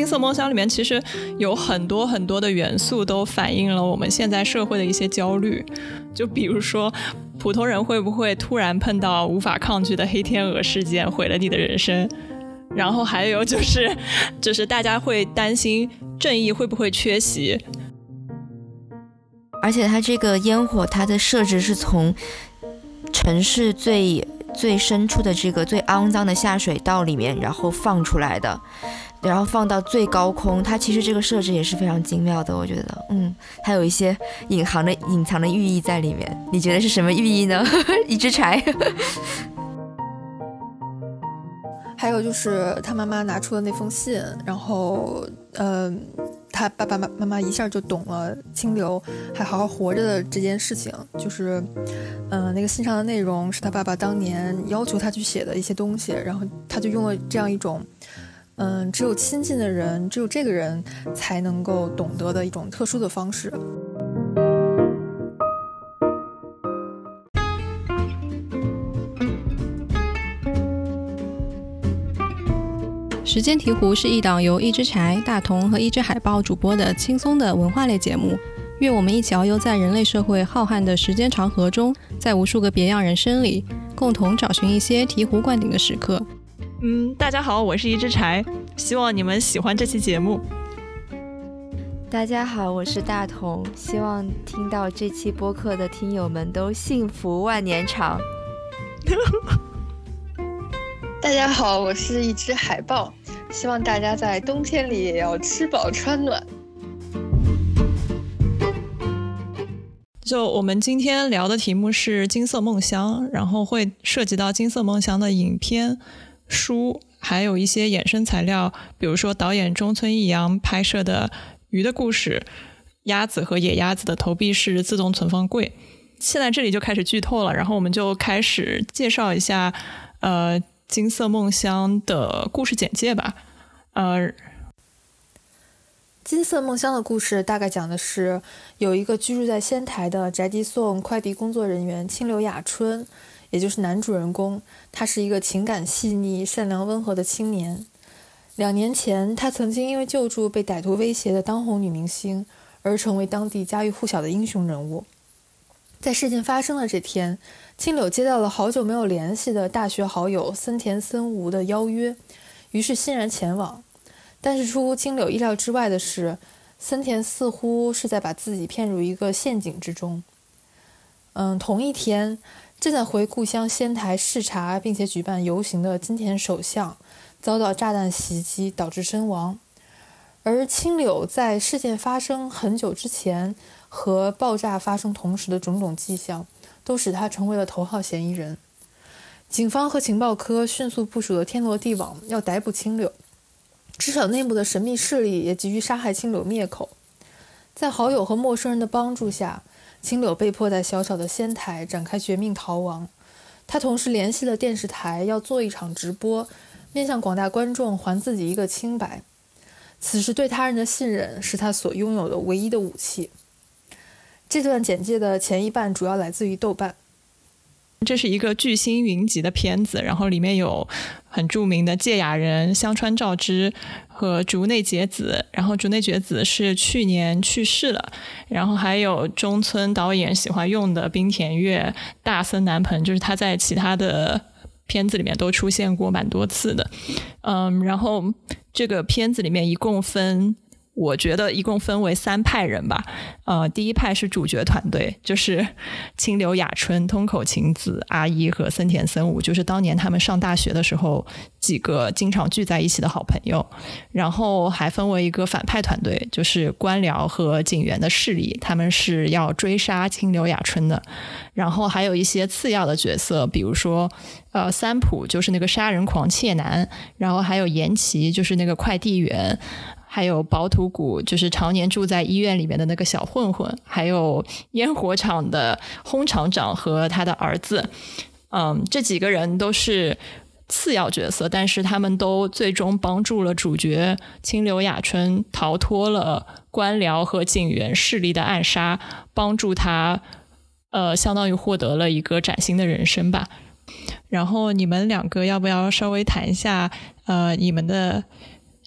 金色梦乡》里面其实有很多很多的元素都反映了我们现在社会的一些焦虑，就比如说普通人会不会突然碰到无法抗拒的黑天鹅事件，毁了你的人生？然后还有就是，就是大家会担心正义会不会缺席，而且它这个烟火，它的设置是从城市最最深处的这个最肮脏的下水道里面，然后放出来的，然后放到最高空，它其实这个设置也是非常精妙的，我觉得，嗯，还有一些隐含的隐藏的寓意在里面，你觉得是什么寓意呢？一只柴。还有就是他妈妈拿出了那封信，然后，呃，他爸爸妈妈妈一下就懂了清流还好好活着的这件事情。就是，嗯，那个信上的内容是他爸爸当年要求他去写的一些东西，然后他就用了这样一种，嗯，只有亲近的人，只有这个人才能够懂得的一种特殊的方式。时间提壶是一档由一只柴、大同和一只海豹主播的轻松的文化类节目。愿我们一起遨游在人类社会浩瀚的时间长河中，在无数个别样人生里，共同找寻一些醍醐灌顶的时刻。嗯，大家好，我是一只柴，希望你们喜欢这期节目。大家好，我是大同，希望听到这期播客的听友们都幸福万年长。大家好，我是一只海豹。希望大家在冬天里也要吃饱穿暖。就我们今天聊的题目是《金色梦乡》，然后会涉及到《金色梦乡》的影片、书，还有一些衍生材料，比如说导演中村义阳拍摄的《鱼的故事》、鸭子和野鸭子的投币式自动存放柜。现在这里就开始剧透了，然后我们就开始介绍一下，呃。金色梦乡的故事简介吧。呃，金色梦乡的故事大概讲的是，有一个居住在仙台的宅急送快递工作人员清流雅春，也就是男主人公。他是一个情感细腻、善良温和的青年。两年前，他曾经因为救助被歹徒威胁的当红女明星，而成为当地家喻户晓的英雄人物。在事件发生的这天。青柳接到了好久没有联系的大学好友森田森吾的邀约，于是欣然前往。但是出乎青柳意料之外的是，森田似乎是在把自己骗入一个陷阱之中。嗯，同一天，正在回故乡仙台视察并且举办游行的金田首相遭到炸弹袭击，导致身亡。而青柳在事件发生很久之前和爆炸发生同时的种种迹象。都使他成为了头号嫌疑人。警方和情报科迅速部署了天罗地网，要逮捕青柳。至少内部的神秘势力也急于杀害青柳灭口。在好友和陌生人的帮助下，青柳被迫在小小的仙台展开绝命逃亡。他同时联系了电视台，要做一场直播，面向广大观众还自己一个清白。此时对他人的信任是他所拥有的唯一的武器。这段简介的前一半主要来自于豆瓣。这是一个巨星云集的片子，然后里面有很著名的芥雅人香川照之和竹内结子，然后竹内结子是去年去世了，然后还有中村导演喜欢用的冰田月、大森南朋，就是他在其他的片子里面都出现过蛮多次的。嗯，然后这个片子里面一共分。我觉得一共分为三派人吧，呃，第一派是主角团队，就是清流雅春、通口晴子、阿一和森田森武，就是当年他们上大学的时候几个经常聚在一起的好朋友。然后还分为一个反派团队，就是官僚和警员的势力，他们是要追杀清流雅春的。然后还有一些次要的角色，比如说呃三浦，就是那个杀人狂窃男，然后还有岩崎，就是那个快递员。还有薄土谷，就是常年住在医院里面的那个小混混，还有烟火厂的轰厂长和他的儿子，嗯，这几个人都是次要角色，但是他们都最终帮助了主角清流雅春逃脱了官僚和警员势力的暗杀，帮助他，呃，相当于获得了一个崭新的人生吧。然后你们两个要不要稍微谈一下，呃，你们的？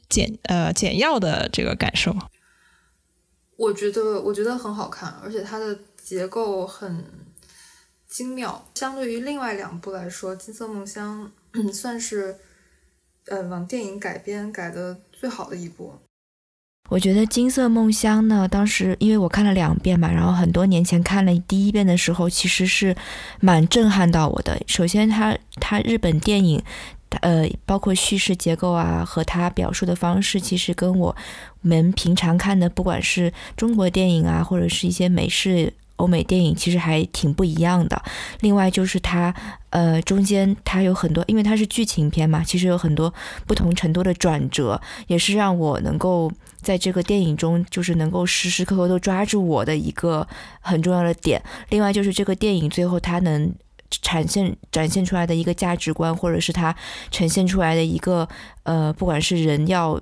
简呃简要的这个感受？我觉得我觉得很好看，而且它的结构很精妙。相对于另外两部来说，《金色梦乡》算是呃往电影改编改的最好的一部。我觉得《金色梦乡》呢，当时因为我看了两遍嘛，然后很多年前看了第一遍的时候，其实是蛮震撼到我的。首先，它它日本电影，呃，包括叙事结构啊，和他表述的方式，其实跟我们平常看的，不管是中国电影啊，或者是一些美式。欧美电影其实还挺不一样的。另外就是它，呃，中间它有很多，因为它是剧情片嘛，其实有很多不同程度的转折，也是让我能够在这个电影中，就是能够时时刻刻都抓住我的一个很重要的点。另外就是这个电影最后它能展现展现出来的一个价值观，或者是它呈现出来的一个，呃，不管是人要。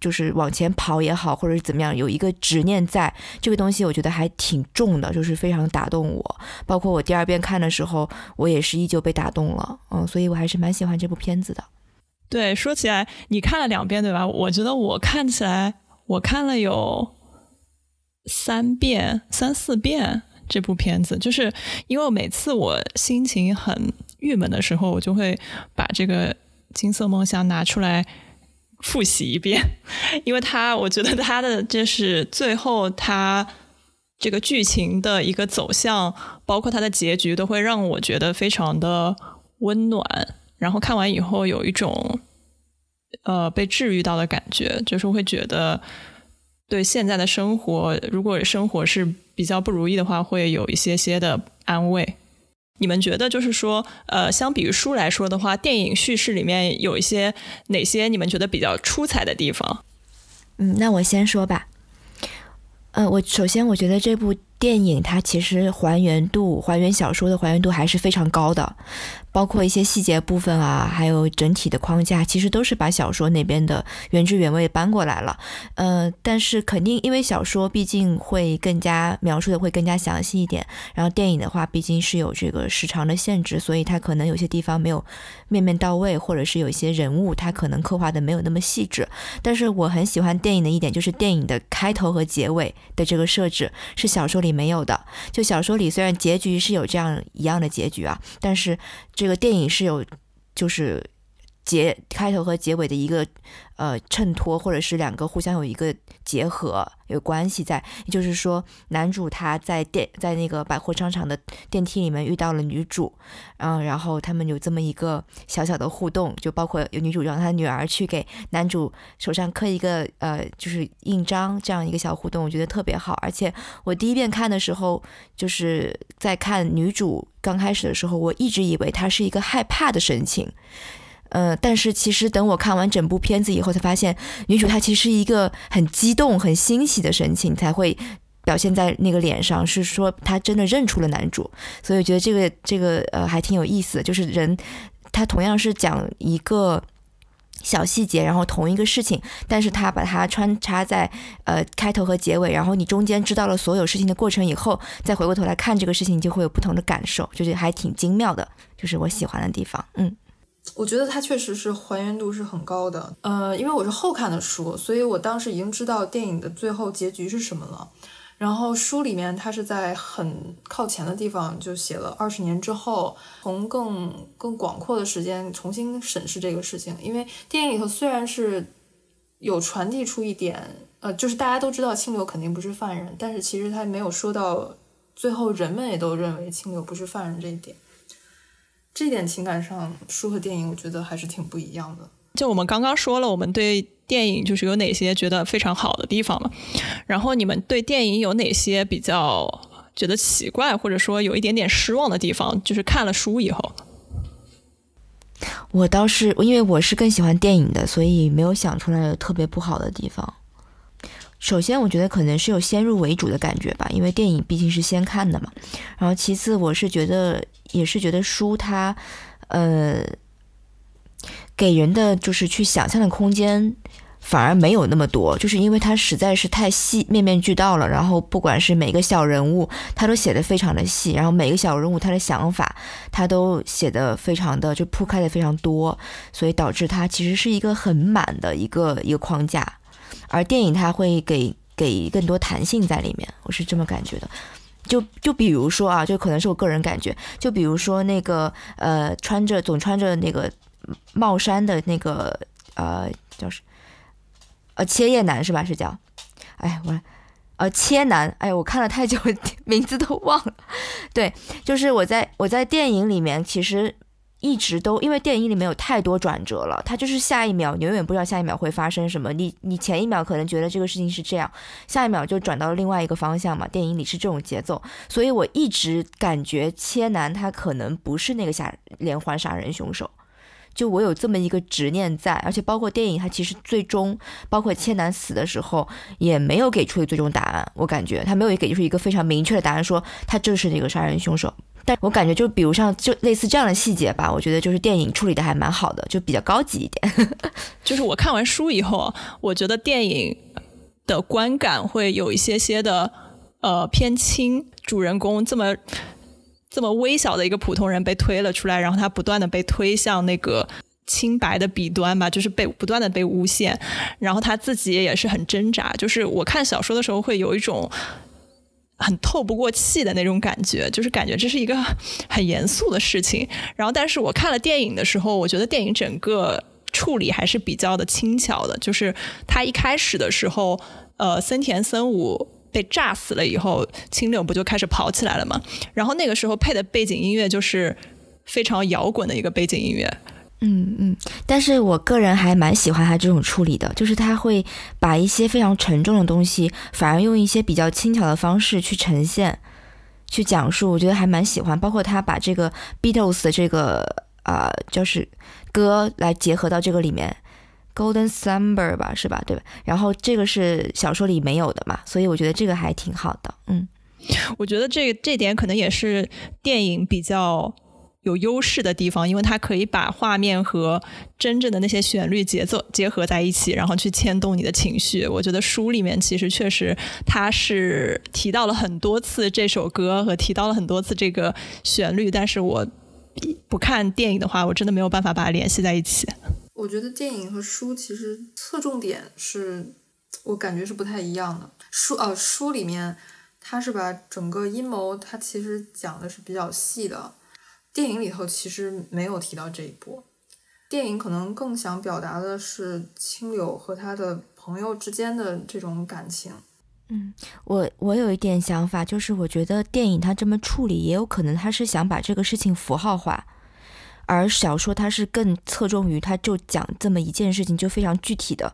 就是往前跑也好，或者是怎么样，有一个执念在这个东西，我觉得还挺重的，就是非常打动我。包括我第二遍看的时候，我也是依旧被打动了，嗯，所以我还是蛮喜欢这部片子的。对，说起来，你看了两遍对吧？我觉得我看起来，我看了有三遍、三四遍这部片子，就是因为每次我心情很郁闷的时候，我就会把这个《金色梦想》拿出来。复习一遍，因为他我觉得他的就是最后他这个剧情的一个走向，包括他的结局，都会让我觉得非常的温暖。然后看完以后有一种呃被治愈到的感觉，就是会觉得对现在的生活，如果生活是比较不如意的话，会有一些些的安慰。你们觉得就是说，呃，相比于书来说的话，电影叙事里面有一些哪些你们觉得比较出彩的地方？嗯，那我先说吧。呃，我首先我觉得这部电影它其实还原度，还原小说的还原度还是非常高的。包括一些细节部分啊，还有整体的框架，其实都是把小说那边的原汁原味搬过来了。呃，但是肯定因为小说毕竟会更加描述的会更加详细一点，然后电影的话毕竟是有这个时长的限制，所以它可能有些地方没有面面到位，或者是有一些人物它可能刻画的没有那么细致。但是我很喜欢电影的一点就是电影的开头和结尾的这个设置是小说里没有的。就小说里虽然结局是有这样一样的结局啊，但是。这个电影是有，就是结开头和结尾的一个呃衬托，或者是两个互相有一个结合有关系在。也就是说，男主他在电在那个百货商场的电梯里面遇到了女主，嗯，然后他们有这么一个小小的互动，就包括有女主让她女儿去给男主手上刻一个呃就是印章这样一个小互动，我觉得特别好。而且我第一遍看的时候，就是在看女主。刚开始的时候，我一直以为他是一个害怕的神情，呃，但是其实等我看完整部片子以后，才发现女主她其实一个很激动、很欣喜的神情才会表现在那个脸上，是说她真的认出了男主，所以我觉得这个这个呃还挺有意思的，就是人他同样是讲一个。小细节，然后同一个事情，但是他把它穿插在呃开头和结尾，然后你中间知道了所有事情的过程以后，再回过头来看这个事情，就会有不同的感受，就是还挺精妙的，就是我喜欢的地方。嗯，我觉得它确实是还原度是很高的。呃，因为我是后看的书，所以我当时已经知道电影的最后结局是什么了。然后书里面他是在很靠前的地方就写了二十年之后，从更更广阔的时间重新审视这个事情。因为电影里头虽然是有传递出一点，呃，就是大家都知道清流肯定不是犯人，但是其实他没有说到最后人们也都认为清流不是犯人这一点。这点情感上，书和电影我觉得还是挺不一样的。就我们刚刚说了，我们对。电影就是有哪些觉得非常好的地方嘛？然后你们对电影有哪些比较觉得奇怪，或者说有一点点失望的地方？就是看了书以后，我倒是因为我是更喜欢电影的，所以没有想出来有特别不好的地方。首先，我觉得可能是有先入为主的感觉吧，因为电影毕竟是先看的嘛。然后，其次我是觉得也是觉得书它呃给人的就是去想象的空间。反而没有那么多，就是因为它实在是太细，面面俱到了。然后不管是每个小人物，他都写的非常的细，然后每个小人物他的想法，他都写的非常的就铺开的非常多，所以导致它其实是一个很满的一个一个框架。而电影它会给给更多弹性在里面，我是这么感觉的。就就比如说啊，就可能是我个人感觉，就比如说那个呃，穿着总穿着那个帽衫的那个呃，叫是呃切叶男是吧？是叫，哎我呃切男，哎我看了太久，名字都忘了。对，就是我在我在电影里面其实。一直都因为电影里面有太多转折了，它就是下一秒你永远不知道下一秒会发生什么。你你前一秒可能觉得这个事情是这样，下一秒就转到了另外一个方向嘛。电影里是这种节奏，所以我一直感觉切男他可能不是那个杀连环杀人凶手，就我有这么一个执念在。而且包括电影，他其实最终包括切男死的时候也没有给出最终答案，我感觉他没有给出一个非常明确的答案，说他就是那个杀人凶手。但我感觉，就比如像就类似这样的细节吧，我觉得就是电影处理的还蛮好的，就比较高级一点。就是我看完书以后，我觉得电影的观感会有一些些的呃偏轻。主人公这么这么微小的一个普通人被推了出来，然后他不断的被推向那个清白的彼端吧，就是被不断的被诬陷，然后他自己也是很挣扎。就是我看小说的时候会有一种。很透不过气的那种感觉，就是感觉这是一个很严肃的事情。然后，但是我看了电影的时候，我觉得电影整个处理还是比较的轻巧的。就是他一开始的时候，呃，森田森武被炸死了以后，青柳不就开始跑起来了吗？然后那个时候配的背景音乐就是非常摇滚的一个背景音乐。嗯嗯，但是我个人还蛮喜欢他这种处理的，就是他会把一些非常沉重的东西，反而用一些比较轻巧的方式去呈现、去讲述，我觉得还蛮喜欢。包括他把这个 Beatles 的这个啊，就是歌来结合到这个里面，Golden Slumber 吧，是吧？对吧？然后这个是小说里没有的嘛，所以我觉得这个还挺好的。嗯，我觉得这这点可能也是电影比较。有优势的地方，因为它可以把画面和真正的那些旋律节奏结合在一起，然后去牵动你的情绪。我觉得书里面其实确实它是提到了很多次这首歌和提到了很多次这个旋律，但是我不看电影的话，我真的没有办法把它联系在一起。我觉得电影和书其实侧重点是我感觉是不太一样的。书哦，书里面它是把整个阴谋，它其实讲的是比较细的。电影里头其实没有提到这一波，电影可能更想表达的是青柳和他的朋友之间的这种感情。嗯，我我有一点想法，就是我觉得电影它这么处理，也有可能他是想把这个事情符号化。而小说它是更侧重于，它就讲这么一件事情，就非常具体的，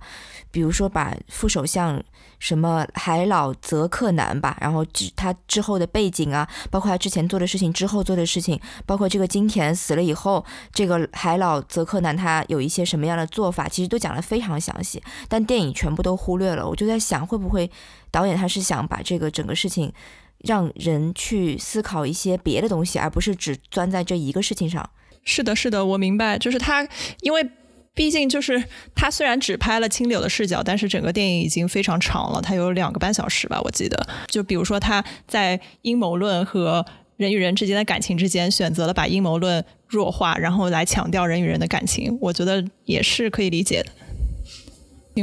比如说把副首相什么海老泽克南吧，然后之他之后的背景啊，包括他之前做的事情，之后做的事情，包括这个金田死了以后，这个海老泽克南他有一些什么样的做法，其实都讲得非常详细，但电影全部都忽略了。我就在想，会不会导演他是想把这个整个事情让人去思考一些别的东西，而不是只钻在这一个事情上。是的，是的，我明白，就是他，因为毕竟就是他虽然只拍了青柳的视角，但是整个电影已经非常长了，它有两个半小时吧，我记得。就比如说他在阴谋论和人与人之间的感情之间，选择了把阴谋论弱化，然后来强调人与人的感情，我觉得也是可以理解的。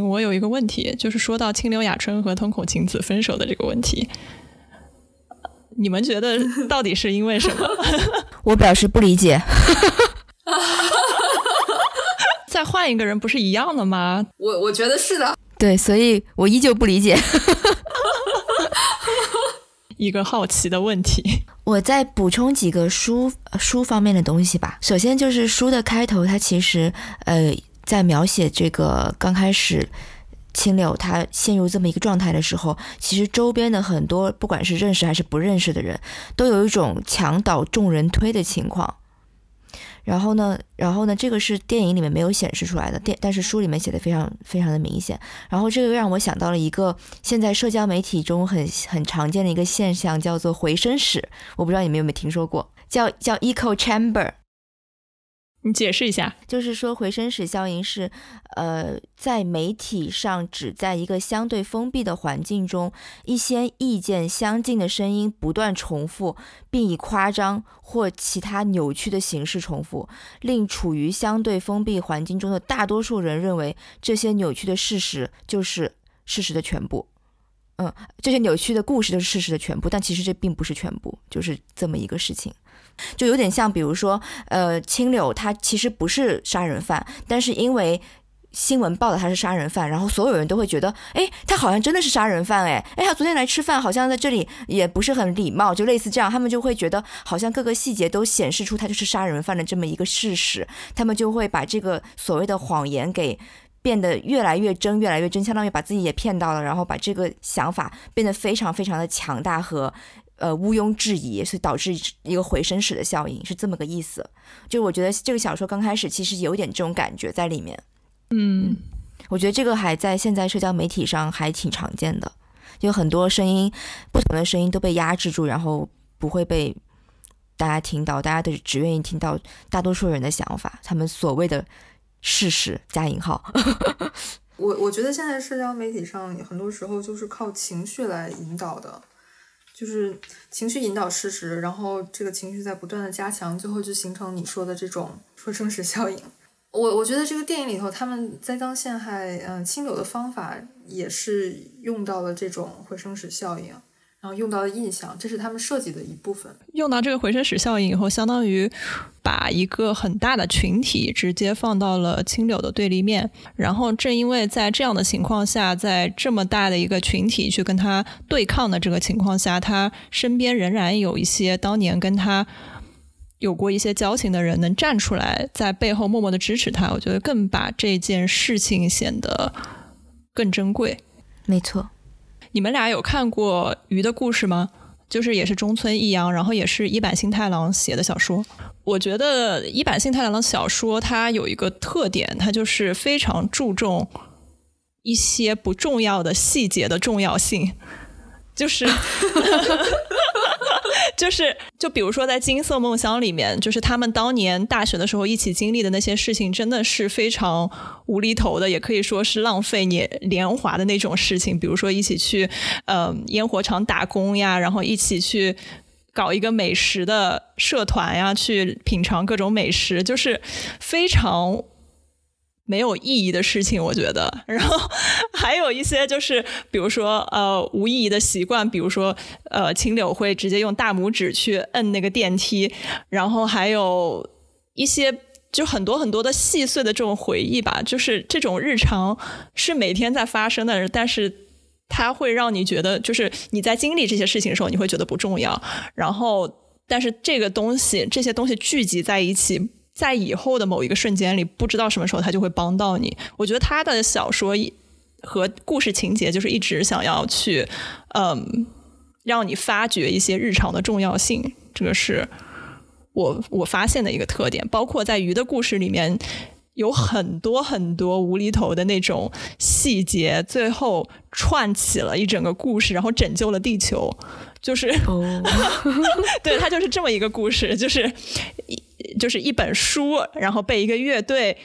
我有一个问题，就是说到清流雅春和通口晴子分手的这个问题。你们觉得到底是因为什么？我表示不理解。再换一个人不是一样的吗？我我觉得是的。对，所以我依旧不理解。一个好奇的问题。我再补充几个书书方面的东西吧。首先就是书的开头，它其实呃在描写这个刚开始。青柳他陷入这么一个状态的时候，其实周边的很多不管是认识还是不认识的人，都有一种墙倒众人推的情况。然后呢，然后呢，这个是电影里面没有显示出来的，电但是书里面写的非常非常的明显。然后这个又让我想到了一个现在社交媒体中很很常见的一个现象，叫做回声室。我不知道你们有没有听说过，叫叫 echo chamber。你解释一下，就是说回声史效应是，呃，在媒体上只在一个相对封闭的环境中，一些意见相近的声音不断重复，并以夸张或其他扭曲的形式重复，令处于相对封闭环境中的大多数人认为这些扭曲的事实就是事实的全部。嗯，这些扭曲的故事就是事实的全部，但其实这并不是全部，就是这么一个事情。就有点像，比如说，呃，青柳他其实不是杀人犯，但是因为新闻报道他是杀人犯，然后所有人都会觉得，哎，他好像真的是杀人犯，哎，哎，他昨天来吃饭，好像在这里也不是很礼貌，就类似这样，他们就会觉得好像各个细节都显示出他就是杀人犯的这么一个事实，他们就会把这个所谓的谎言给变得越来越真，越来越真，相当于把自己也骗到了，然后把这个想法变得非常非常的强大和。呃，毋庸置疑，所以导致一个回声史的效应是这么个意思。就我觉得这个小说刚开始其实有点这种感觉在里面。嗯，我觉得这个还在现在社交媒体上还挺常见的，有很多声音，不同的声音都被压制住，然后不会被大家听到，大家都只愿意听到大多数人的想法，他们所谓的事实加引号。我我觉得现在社交媒体上很多时候就是靠情绪来引导的。就是情绪引导事实，然后这个情绪在不断的加强，最后就形成你说的这种说声史效应。我我觉得这个电影里头他们栽赃陷害，嗯，清流的方法也是用到了这种回声史效应。然后用到的印象，这是他们设计的一部分。用到这个回声史效应以后，相当于把一个很大的群体直接放到了青柳的对立面。然后正因为在这样的情况下，在这么大的一个群体去跟他对抗的这个情况下，他身边仍然有一些当年跟他有过一些交情的人能站出来，在背后默默的支持他。我觉得更把这件事情显得更珍贵。没错。你们俩有看过《鱼的故事》吗？就是也是中村一阳，然后也是一坂幸太郎写的小说。我觉得一坂幸太郎的小说它有一个特点，它就是非常注重一些不重要的细节的重要性，就是。就是，就比如说在《金色梦乡》里面，就是他们当年大学的时候一起经历的那些事情，真的是非常无厘头的，也可以说是浪费年年华的那种事情。比如说一起去呃烟火厂打工呀，然后一起去搞一个美食的社团呀，去品尝各种美食，就是非常。没有意义的事情，我觉得。然后 还有一些就是，比如说呃无意义的习惯，比如说呃青柳会直接用大拇指去摁那个电梯，然后还有一些就很多很多的细碎的这种回忆吧，就是这种日常是每天在发生的，但是它会让你觉得，就是你在经历这些事情的时候，你会觉得不重要。然后，但是这个东西这些东西聚集在一起。在以后的某一个瞬间里，不知道什么时候他就会帮到你。我觉得他的小说和故事情节就是一直想要去，嗯，让你发掘一些日常的重要性。这个是我我发现的一个特点。包括在鱼的故事里面，有很多很多无厘头的那种细节，最后串起了一整个故事，然后拯救了地球。就是，对他就是这么一个故事，就是。就是一本书，然后被一个乐队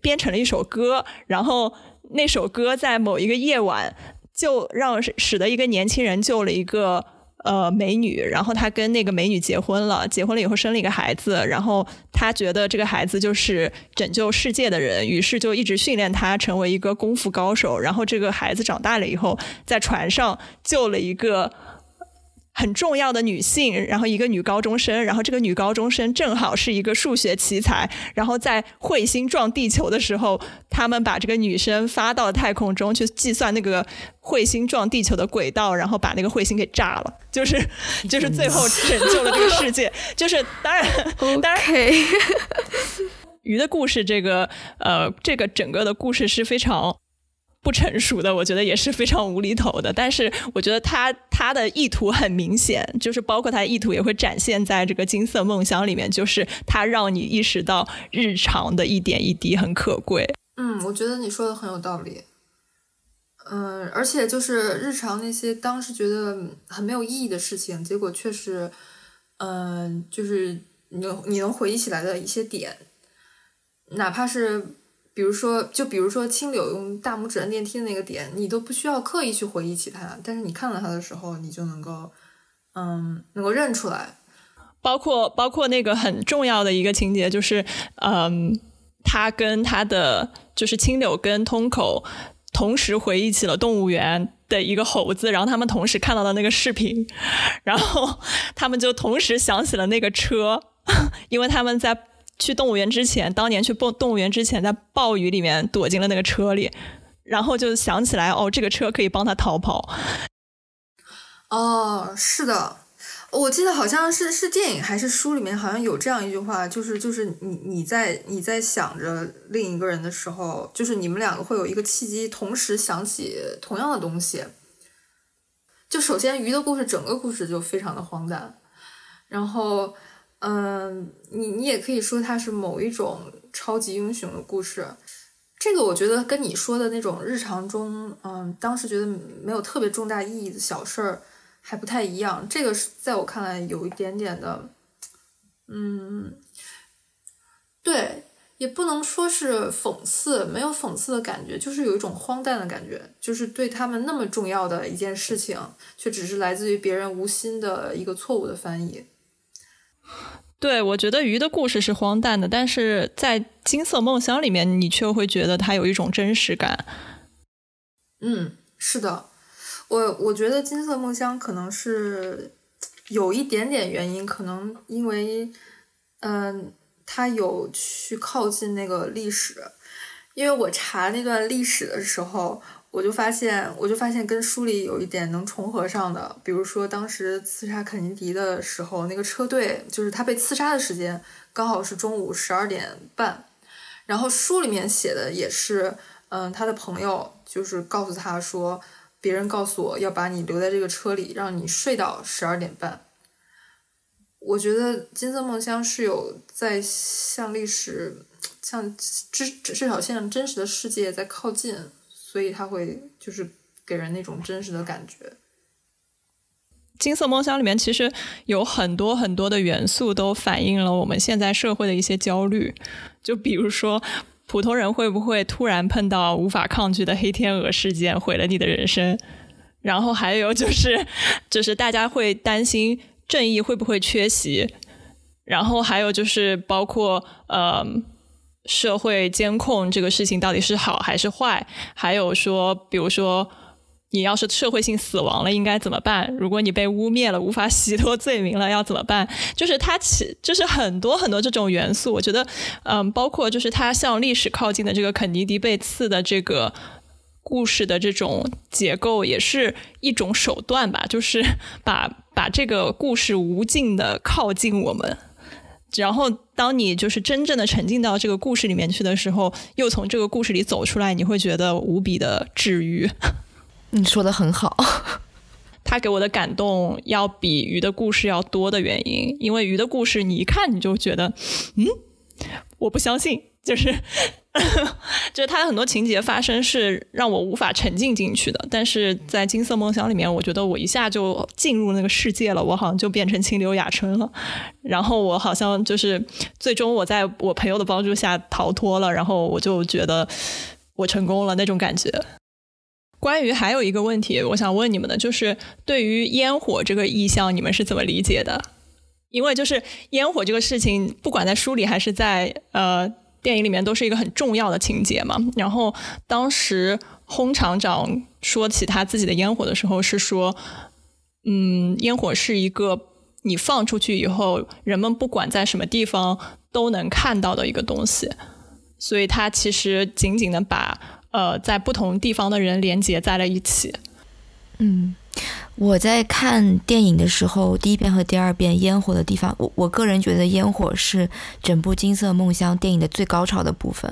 编成了一首歌，然后那首歌在某一个夜晚就让使得一个年轻人救了一个呃美女，然后他跟那个美女结婚了，结婚了以后生了一个孩子，然后他觉得这个孩子就是拯救世界的人，于是就一直训练他成为一个功夫高手，然后这个孩子长大了以后在船上救了一个。很重要的女性，然后一个女高中生，然后这个女高中生正好是一个数学奇才，然后在彗星撞地球的时候，他们把这个女生发到太空中去计算那个彗星撞地球的轨道，然后把那个彗星给炸了，就是就是最后拯救了这个世界，就是当 然当然，鱼的故事这个呃这个整个的故事是非常。不成熟的，我觉得也是非常无厘头的。但是我觉得他他的意图很明显，就是包括他的意图也会展现在这个金色梦乡里面，就是他让你意识到日常的一点一滴很可贵。嗯，我觉得你说的很有道理。嗯，而且就是日常那些当时觉得很没有意义的事情，结果却是，嗯，就是你能你能回忆起来的一些点。哪怕是比如说，就比如说青柳用大拇指按电梯的那个点，你都不需要刻意去回忆起它，但是你看到它的时候，你就能够，嗯，能够认出来。包括包括那个很重要的一个情节，就是嗯，他跟他的就是青柳跟通口同时回忆起了动物园的一个猴子，然后他们同时看到了那个视频，然后他们就同时想起了那个车，因为他们在去动物园之前，当年去动动物园之前，在暴雨里面躲进了那个车里，然后就想起来哦，这个车可以帮他逃跑。哦，是的。我记得好像是是电影还是书里面好像有这样一句话，就是就是你你在你在想着另一个人的时候，就是你们两个会有一个契机，同时想起同样的东西。就首先鱼的故事，整个故事就非常的荒诞，然后嗯，你你也可以说它是某一种超级英雄的故事。这个我觉得跟你说的那种日常中，嗯，当时觉得没有特别重大意义的小事儿。还不太一样，这个是在我看来有一点点的，嗯，对，也不能说是讽刺，没有讽刺的感觉，就是有一种荒诞的感觉，就是对他们那么重要的一件事情，却只是来自于别人无心的一个错误的翻译。对，我觉得鱼的故事是荒诞的，但是在金色梦乡里面，你却会觉得它有一种真实感。嗯，是的。我我觉得金色梦乡可能是有一点点原因，可能因为，嗯，他有去靠近那个历史，因为我查那段历史的时候，我就发现，我就发现跟书里有一点能重合上的，比如说当时刺杀肯尼迪的时候，那个车队就是他被刺杀的时间刚好是中午十二点半，然后书里面写的也是，嗯，他的朋友就是告诉他说。别人告诉我要把你留在这个车里，让你睡到十二点半。我觉得金色梦乡是有在向历史、向至至少向真实的世界在靠近，所以它会就是给人那种真实的感觉。金色梦乡里面其实有很多很多的元素，都反映了我们现在社会的一些焦虑，就比如说。普通人会不会突然碰到无法抗拒的黑天鹅事件，毁了你的人生？然后还有就是，就是大家会担心正义会不会缺席？然后还有就是，包括呃，社会监控这个事情到底是好还是坏？还有说，比如说。你要是社会性死亡了，应该怎么办？如果你被污蔑了，无法洗脱罪名了，要怎么办？就是它其，就是很多很多这种元素。我觉得，嗯，包括就是它向历史靠近的这个肯尼迪被刺的这个故事的这种结构，也是一种手段吧。就是把把这个故事无尽的靠近我们，然后当你就是真正的沉浸到这个故事里面去的时候，又从这个故事里走出来，你会觉得无比的治愈。你说的很好，他给我的感动要比鱼的故事要多的原因，因为鱼的故事你一看你就觉得，嗯，我不相信，就是，就是他的很多情节发生是让我无法沉浸进去的，但是在金色梦想里面，我觉得我一下就进入那个世界了，我好像就变成清流雅春了，然后我好像就是最终我在我朋友的帮助下逃脱了，然后我就觉得我成功了那种感觉。关于还有一个问题，我想问你们的，就是对于烟火这个意象，你们是怎么理解的？因为就是烟火这个事情，不管在书里还是在呃电影里面，都是一个很重要的情节嘛。然后当时轰厂长说起他自己的烟火的时候，是说，嗯，烟火是一个你放出去以后，人们不管在什么地方都能看到的一个东西，所以他其实紧紧的把。呃，在不同地方的人连接在了一起。嗯，我在看电影的时候，第一遍和第二遍烟火的地方，我我个人觉得烟火是整部《金色梦乡》电影的最高潮的部分。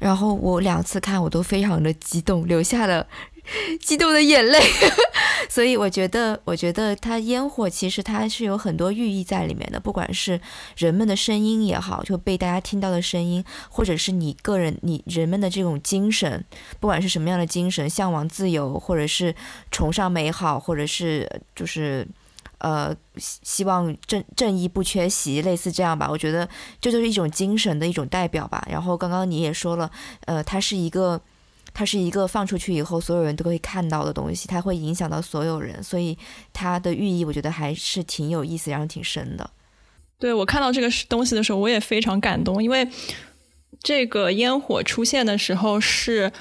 然后我两次看，我都非常的激动，留下了。激动的眼泪，所以我觉得，我觉得它烟火其实它是有很多寓意在里面的，不管是人们的声音也好，就被大家听到的声音，或者是你个人你人们的这种精神，不管是什么样的精神，向往自由，或者是崇尚美好，或者是就是呃，希望正正义不缺席，类似这样吧。我觉得这就是一种精神的一种代表吧。然后刚刚你也说了，呃，它是一个，它是一个放出去以后所有人都可以看到的东西，它会影响到所有人，所以它的寓意我觉得还是挺有意思，然后挺深的。对我看到这个东西的时候，我也非常感动，因为这个烟火出现的时候是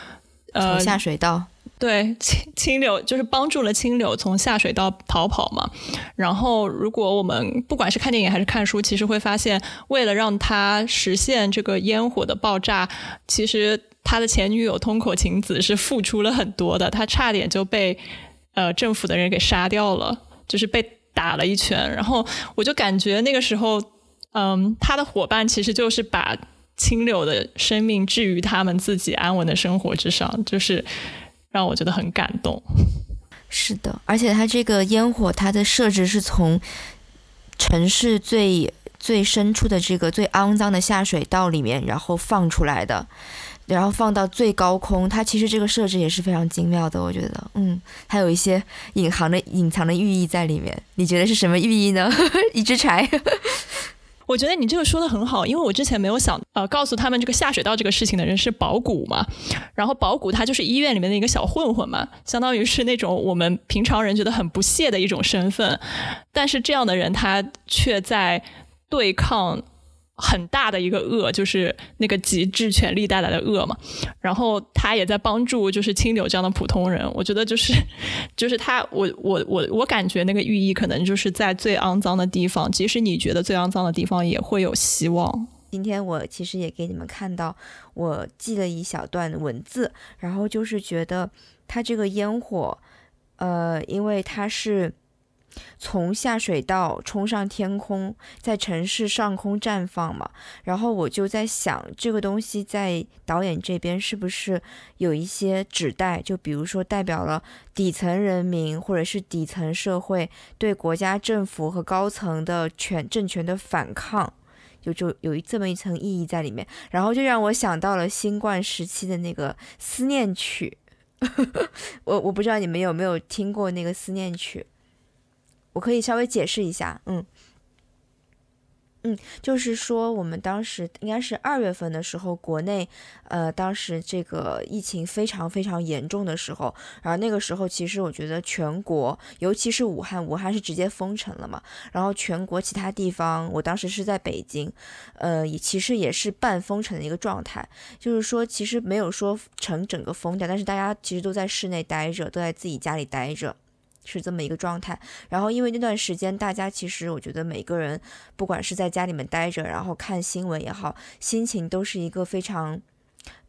呃下水道。对，清清流就是帮助了清流从下水道逃跑嘛。然后，如果我们不管是看电影还是看书，其实会发现，为了让它实现这个烟火的爆炸，其实他的前女友通口晴子是付出了很多的。他差点就被呃政府的人给杀掉了，就是被打了一拳。然后我就感觉那个时候，嗯，他的伙伴其实就是把清流的生命置于他们自己安稳的生活之上，就是。让我觉得很感动。是的，而且它这个烟火，它的设置是从城市最最深处的这个最肮脏的下水道里面，然后放出来的，然后放到最高空。它其实这个设置也是非常精妙的，我觉得，嗯，还有一些隐含的隐藏的寓意在里面。你觉得是什么寓意呢？一只柴。我觉得你这个说的很好，因为我之前没有想呃告诉他们这个下水道这个事情的人是保谷嘛，然后保谷他就是医院里面的一个小混混嘛，相当于是那种我们平常人觉得很不屑的一种身份，但是这样的人他却在对抗。很大的一个恶，就是那个极致权力带来的恶嘛。然后他也在帮助，就是青柳这样的普通人。我觉得就是，就是他，我我我我感觉那个寓意可能就是在最肮脏的地方，即使你觉得最肮脏的地方也会有希望。今天我其实也给你们看到，我记了一小段文字，然后就是觉得他这个烟火，呃，因为它是。从下水道冲上天空，在城市上空绽放嘛。然后我就在想，这个东西在导演这边是不是有一些指代？就比如说代表了底层人民或者是底层社会对国家政府和高层的权政权的反抗，就就有一这么一层意义在里面。然后就让我想到了新冠时期的那个思念曲。我我不知道你们有没有听过那个思念曲。我可以稍微解释一下，嗯，嗯，就是说我们当时应该是二月份的时候，国内，呃，当时这个疫情非常非常严重的时候，然后那个时候其实我觉得全国，尤其是武汉，武汉是直接封城了嘛，然后全国其他地方，我当时是在北京，呃，也其实也是半封城的一个状态，就是说其实没有说成整个封掉，但是大家其实都在室内待着，都在自己家里待着。是这么一个状态，然后因为那段时间，大家其实我觉得每个人，不管是在家里面待着，然后看新闻也好，心情都是一个非常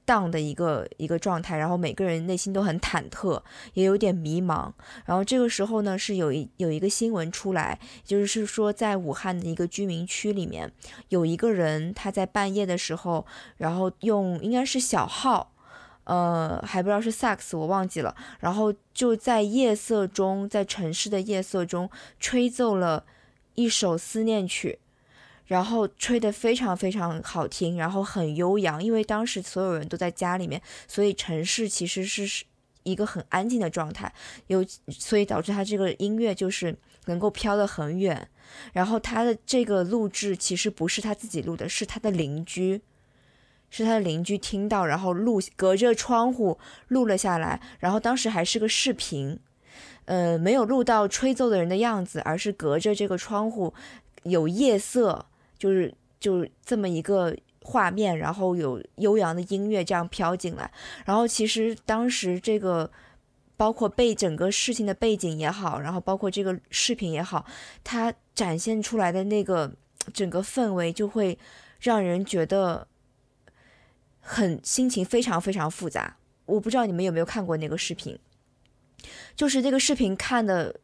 down 的一个一个状态，然后每个人内心都很忐忑，也有点迷茫。然后这个时候呢，是有一有一个新闻出来，就是说在武汉的一个居民区里面，有一个人他在半夜的时候，然后用应该是小号。呃，还不知道是萨克斯，我忘记了。然后就在夜色中，在城市的夜色中，吹奏了一首思念曲，然后吹得非常非常好听，然后很悠扬。因为当时所有人都在家里面，所以城市其实是是一个很安静的状态，有所以导致他这个音乐就是能够飘得很远。然后他的这个录制其实不是他自己录的，是他的邻居。是他的邻居听到，然后录隔着窗户录了下来，然后当时还是个视频，呃，没有录到吹奏的人的样子，而是隔着这个窗户有夜色，就是就这么一个画面，然后有悠扬的音乐这样飘进来，然后其实当时这个包括背整个事情的背景也好，然后包括这个视频也好，它展现出来的那个整个氛围就会让人觉得。很心情非常非常复杂，我不知道你们有没有看过那个视频，就是那个视频看的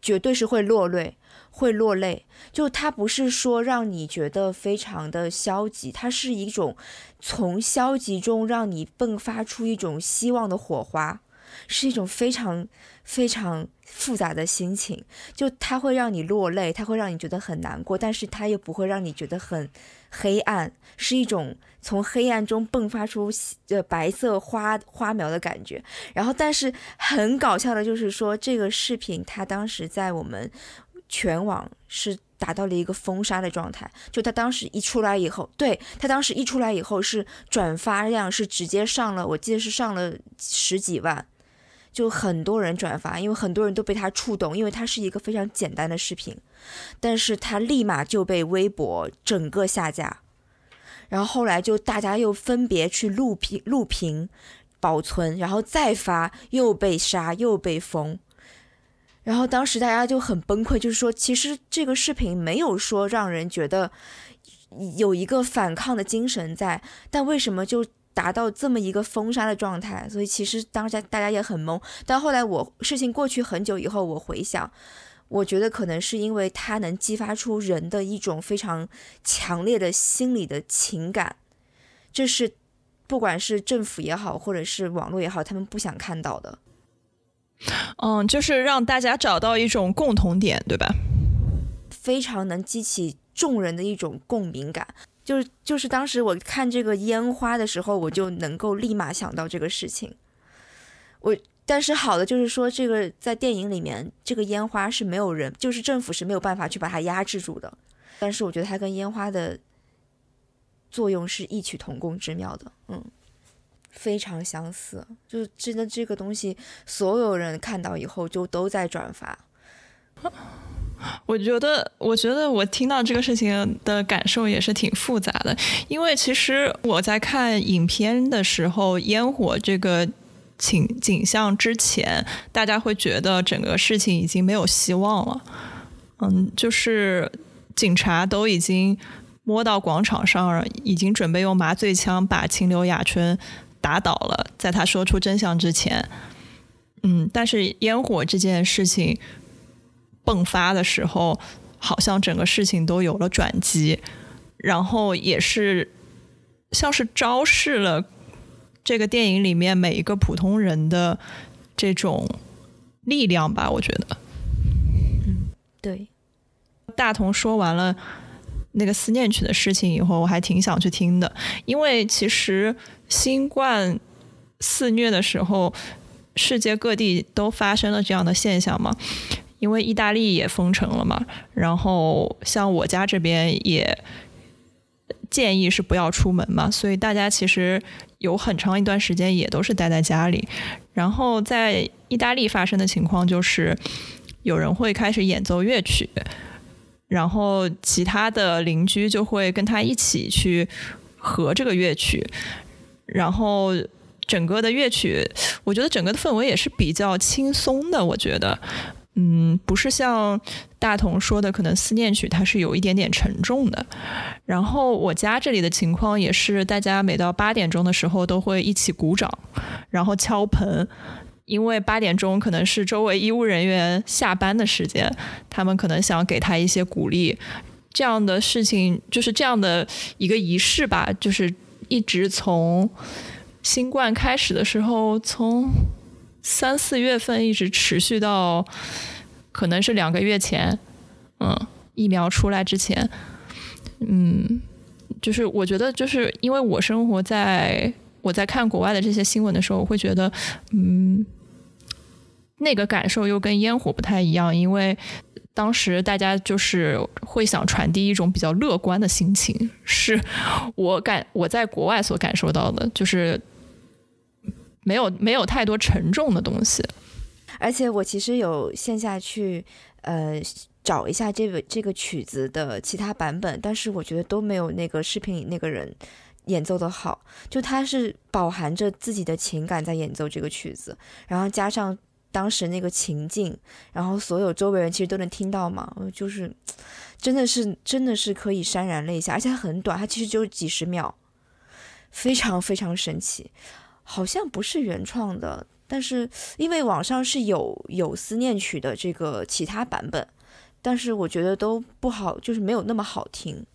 绝对是会落泪，会落泪。就它不是说让你觉得非常的消极，它是一种从消极中让你迸发出一种希望的火花。是一种非常非常复杂的心情。就它会让你落泪，它会让你觉得很难过，但是它又不会让你觉得很黑暗，是一种从黑暗中迸发出呃白色花花苗的感觉。然后，但是很搞笑的就是说，这个视频它当时在我们全网是。达到了一个封杀的状态，就他当时一出来以后，对他当时一出来以后是转发量是直接上了，我记得是上了十几万，就很多人转发，因为很多人都被他触动，因为他是一个非常简单的视频，但是他立马就被微博整个下架，然后后来就大家又分别去录屏录屏保存，然后再发又被杀又被封。然后当时大家就很崩溃，就是说，其实这个视频没有说让人觉得有一个反抗的精神在，但为什么就达到这么一个封杀的状态？所以其实当下大家也很懵。但后来我事情过去很久以后，我回想，我觉得可能是因为它能激发出人的一种非常强烈的心理的情感，这是不管是政府也好，或者是网络也好，他们不想看到的。嗯，就是让大家找到一种共同点，对吧？非常能激起众人的一种共鸣感。就是就是当时我看这个烟花的时候，我就能够立马想到这个事情。我但是好的就是说，这个在电影里面，这个烟花是没有人，就是政府是没有办法去把它压制住的。但是我觉得它跟烟花的作用是异曲同工之妙的，嗯。非常相似，就真的这个东西，所有人看到以后就都在转发。我觉得，我觉得我听到这个事情的感受也是挺复杂的，因为其实我在看影片的时候，烟火这个景景象之前，大家会觉得整个事情已经没有希望了。嗯，就是警察都已经摸到广场上，已经准备用麻醉枪把清流雅春。打倒了，在他说出真相之前，嗯，但是烟火这件事情迸发的时候，好像整个事情都有了转机，然后也是像是昭示了这个电影里面每一个普通人的这种力量吧，我觉得。嗯，对。大同说完了那个思念曲的事情以后，我还挺想去听的，因为其实。新冠肆虐的时候，世界各地都发生了这样的现象嘛？因为意大利也封城了嘛，然后像我家这边也建议是不要出门嘛，所以大家其实有很长一段时间也都是待在家里。然后在意大利发生的情况就是，有人会开始演奏乐曲，然后其他的邻居就会跟他一起去合这个乐曲。然后整个的乐曲，我觉得整个的氛围也是比较轻松的。我觉得，嗯，不是像大同说的，可能思念曲它是有一点点沉重的。然后我家这里的情况也是，大家每到八点钟的时候都会一起鼓掌，然后敲盆，因为八点钟可能是周围医务人员下班的时间，他们可能想给他一些鼓励。这样的事情就是这样的一个仪式吧，就是。一直从新冠开始的时候，从三四月份一直持续到可能是两个月前，嗯，疫苗出来之前，嗯，就是我觉得，就是因为我生活在我在看国外的这些新闻的时候，我会觉得，嗯，那个感受又跟烟火不太一样，因为。当时大家就是会想传递一种比较乐观的心情，是我感我在国外所感受到的，就是没有没有太多沉重的东西。而且我其实有线下去呃找一下这个这个曲子的其他版本，但是我觉得都没有那个视频里那个人演奏的好。就他是饱含着自己的情感在演奏这个曲子，然后加上。当时那个情境，然后所有周围人其实都能听到嘛，就是，真的是真的是可以潸然泪下，而且很短，它其实就几十秒，非常非常神奇，好像不是原创的，但是因为网上是有有思念曲的这个其他版本，但是我觉得都不好，就是没有那么好听，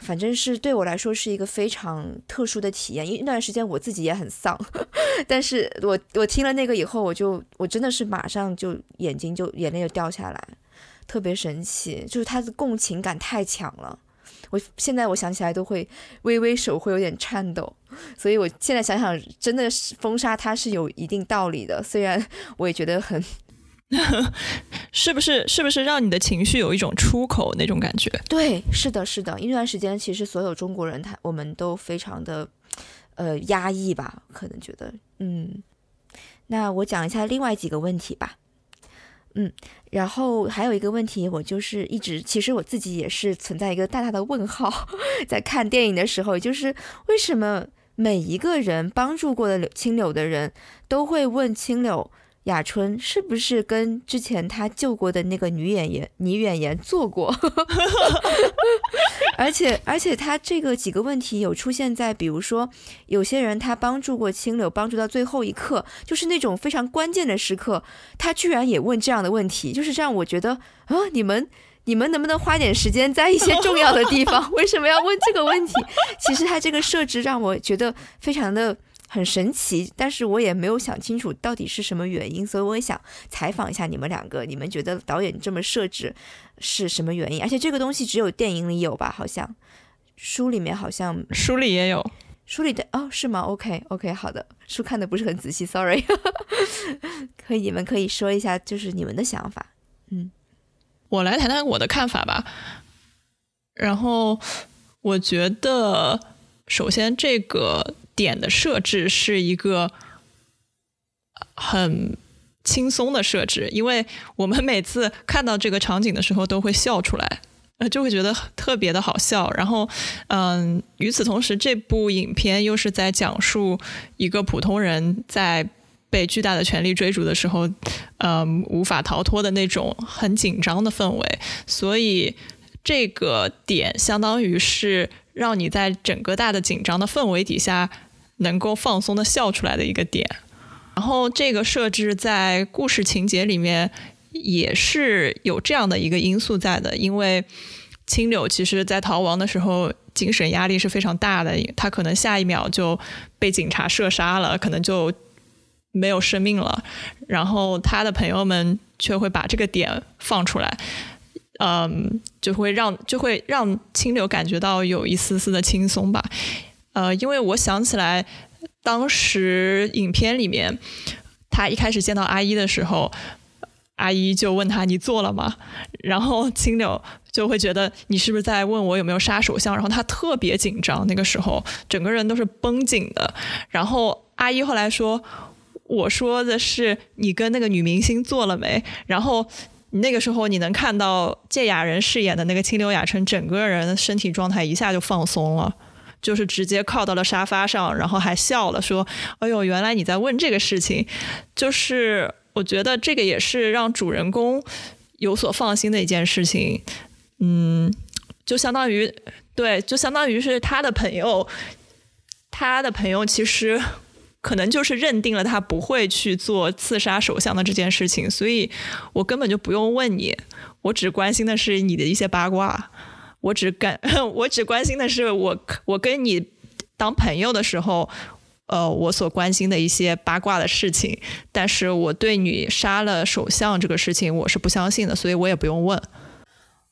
反正是对我来说是一个非常特殊的体验，因为那段时间我自己也很丧，但是我我听了那个以后，我就我真的是马上就眼睛就眼泪就掉下来，特别神奇，就是他的共情感太强了，我现在我想起来都会微微手会有点颤抖，所以我现在想想，真的是封杀它是有一定道理的，虽然我也觉得很。是不是是不是让你的情绪有一种出口那种感觉？对，是的，是的。因为那段时间，其实所有中国人他我们都非常的呃压抑吧，可能觉得嗯。那我讲一下另外几个问题吧。嗯，然后还有一个问题，我就是一直其实我自己也是存在一个大大的问号，在看电影的时候，就是为什么每一个人帮助过的青柳的人都会问青柳。雅春是不是跟之前他救过的那个女演员女演员做过？而且而且他这个几个问题有出现在，比如说有些人他帮助过青柳，帮助到最后一刻，就是那种非常关键的时刻，他居然也问这样的问题，就是让我觉得啊，你们你们能不能花点时间在一些重要的地方？为什么要问这个问题？其实他这个设置让我觉得非常的。很神奇，但是我也没有想清楚到底是什么原因，所以我也想采访一下你们两个，你们觉得导演这么设置是什么原因？而且这个东西只有电影里有吧？好像书里面好像书里也有，书里的哦是吗？OK OK 好的，书看的不是很仔细，Sorry，可以你们可以说一下就是你们的想法，嗯，我来谈谈我的看法吧。然后我觉得首先这个。点的设置是一个很轻松的设置，因为我们每次看到这个场景的时候都会笑出来，呃，就会觉得特别的好笑。然后，嗯，与此同时，这部影片又是在讲述一个普通人在被巨大的权力追逐的时候，嗯，无法逃脱的那种很紧张的氛围，所以这个点相当于是让你在整个大的紧张的氛围底下。能够放松的笑出来的一个点，然后这个设置在故事情节里面也是有这样的一个因素在的，因为青柳其实在逃亡的时候精神压力是非常大的，他可能下一秒就被警察射杀了，可能就没有生命了，然后他的朋友们却会把这个点放出来，嗯，就会让就会让青柳感觉到有一丝丝的轻松吧。呃，因为我想起来，当时影片里面，他一开始见到阿姨的时候，阿姨就问他：“你做了吗？”然后青柳就会觉得你是不是在问我有没有杀手相？然后他特别紧张，那个时候整个人都是绷紧的。然后阿姨后来说：“我说的是你跟那个女明星做了没？”然后那个时候你能看到芥雅人饰演的那个青柳雅春，整个人身体状态一下就放松了。就是直接靠到了沙发上，然后还笑了，说：“哎呦，原来你在问这个事情。”就是我觉得这个也是让主人公有所放心的一件事情。嗯，就相当于对，就相当于是他的朋友，他的朋友其实可能就是认定了他不会去做刺杀首相的这件事情，所以我根本就不用问你，我只关心的是你的一些八卦。我只感，我只关心的是我我跟你当朋友的时候，呃，我所关心的一些八卦的事情。但是我对你杀了首相这个事情，我是不相信的，所以我也不用问。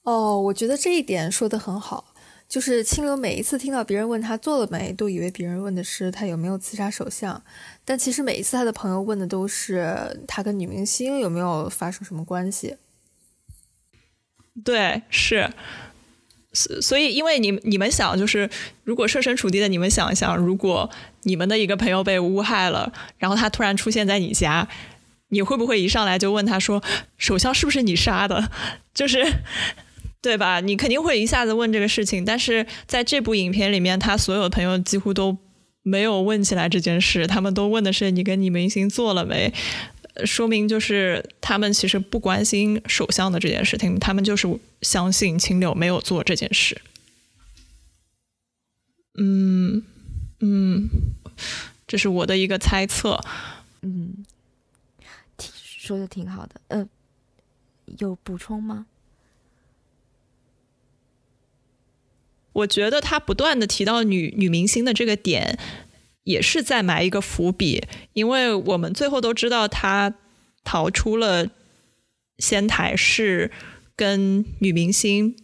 哦，我觉得这一点说的很好。就是清流每一次听到别人问他做了没，都以为别人问的是他有没有刺杀首相，但其实每一次他的朋友问的都是他跟女明星有没有发生什么关系。对，是。所以，因为你你们想，就是如果设身处地的你们想一想，如果你们的一个朋友被诬害了，然后他突然出现在你家，你会不会一上来就问他说：“首相是不是你杀的？”就是 对吧？你肯定会一下子问这个事情。但是在这部影片里面，他所有朋友几乎都没有问起来这件事，他们都问的是你跟你明星做了没。说明就是他们其实不关心首相的这件事情，他们就是相信青柳没有做这件事。嗯嗯，这是我的一个猜测。嗯，说的挺好的。呃，有补充吗？我觉得他不断的提到女女明星的这个点，也是在埋一个伏笔，因为我们最后都知道他逃出了仙台是跟女明星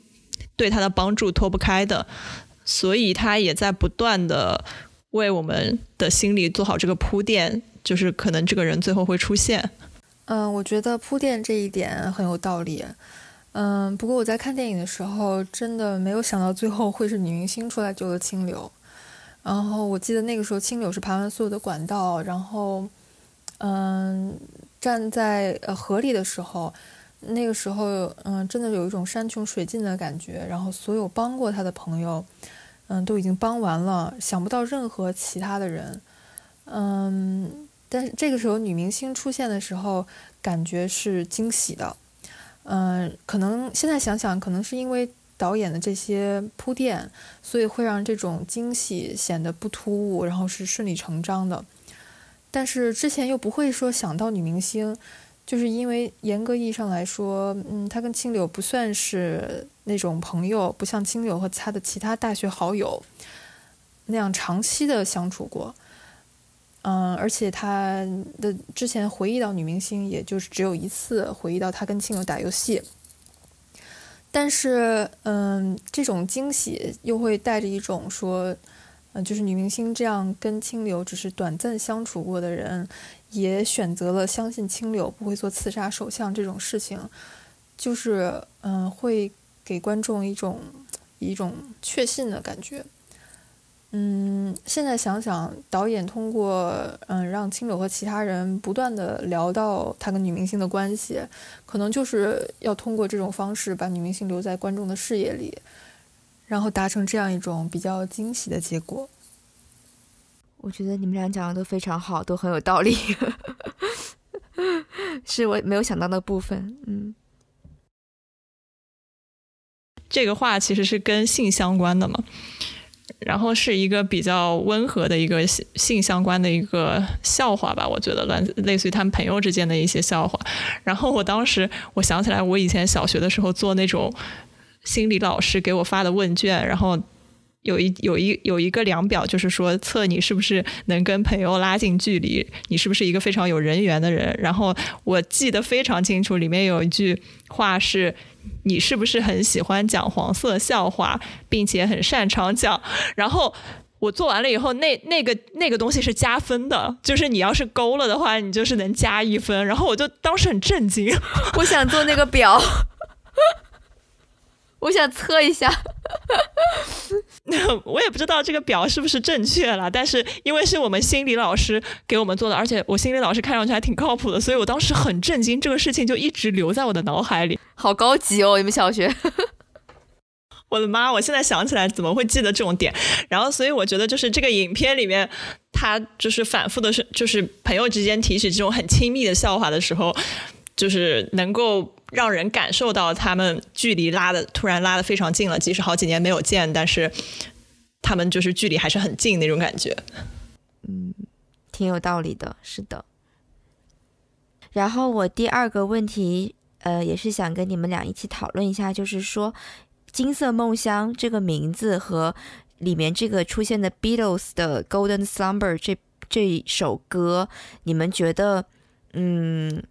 对他的帮助脱不开的，所以他也在不断的为我们的心理做好这个铺垫，就是可能这个人最后会出现。嗯，我觉得铺垫这一点很有道理。嗯，不过我在看电影的时候，真的没有想到最后会是女明星出来救了清流。然后我记得那个时候，清柳是爬完所有的管道，然后，嗯，站在呃河里的时候，那个时候，嗯，真的有一种山穷水尽的感觉。然后所有帮过他的朋友，嗯，都已经帮完了，想不到任何其他的人。嗯，但是这个时候女明星出现的时候，感觉是惊喜的。嗯，可能现在想想，可能是因为导演的这些铺垫，所以会让这种惊喜显得不突兀，然后是顺理成章的。但是之前又不会说想到女明星，就是因为严格意义上来说，嗯，他跟青柳不算是那种朋友，不像青柳和他的其他大学好友那样长期的相处过。嗯，而且他的之前回忆到女明星，也就是只有一次回忆到他跟青柳打游戏。但是，嗯，这种惊喜又会带着一种说，嗯，就是女明星这样跟清流只是短暂相处过的人，也选择了相信清流不会做刺杀首相这种事情，就是嗯，会给观众一种一种确信的感觉。嗯，现在想想，导演通过嗯让青柳和其他人不断的聊到他跟女明星的关系，可能就是要通过这种方式把女明星留在观众的视野里，然后达成这样一种比较惊喜的结果。我觉得你们俩讲的都非常好，都很有道理，是我没有想到的部分。嗯，这个话其实是跟性相关的嘛。然后是一个比较温和的一个性性相关的一个笑话吧，我觉得类类似于他们朋友之间的一些笑话。然后我当时我想起来，我以前小学的时候做那种心理老师给我发的问卷，然后有一有一有一个量表，就是说测你是不是能跟朋友拉近距离，你是不是一个非常有人缘的人。然后我记得非常清楚，里面有一句话是。你是不是很喜欢讲黄色笑话，并且很擅长讲？然后我做完了以后，那那个那个东西是加分的，就是你要是勾了的话，你就是能加一分。然后我就当时很震惊，我想做那个表。我想测一下，我也不知道这个表是不是正确了，但是因为是我们心理老师给我们做的，而且我心理老师看上去还挺靠谱的，所以我当时很震惊，这个事情就一直留在我的脑海里。好高级哦，你们小学！我的妈！我现在想起来怎么会记得这种点？然后，所以我觉得就是这个影片里面，他就是反复的是，就是朋友之间提起这种很亲密的笑话的时候，就是能够。让人感受到他们距离拉的突然拉的非常近了，即使好几年没有见，但是他们就是距离还是很近那种感觉。嗯，挺有道理的，是的。然后我第二个问题，呃，也是想跟你们俩一起讨论一下，就是说《金色梦乡》这个名字和里面这个出现的 Beatles 的《Golden Slumber》这这首歌，你们觉得，嗯？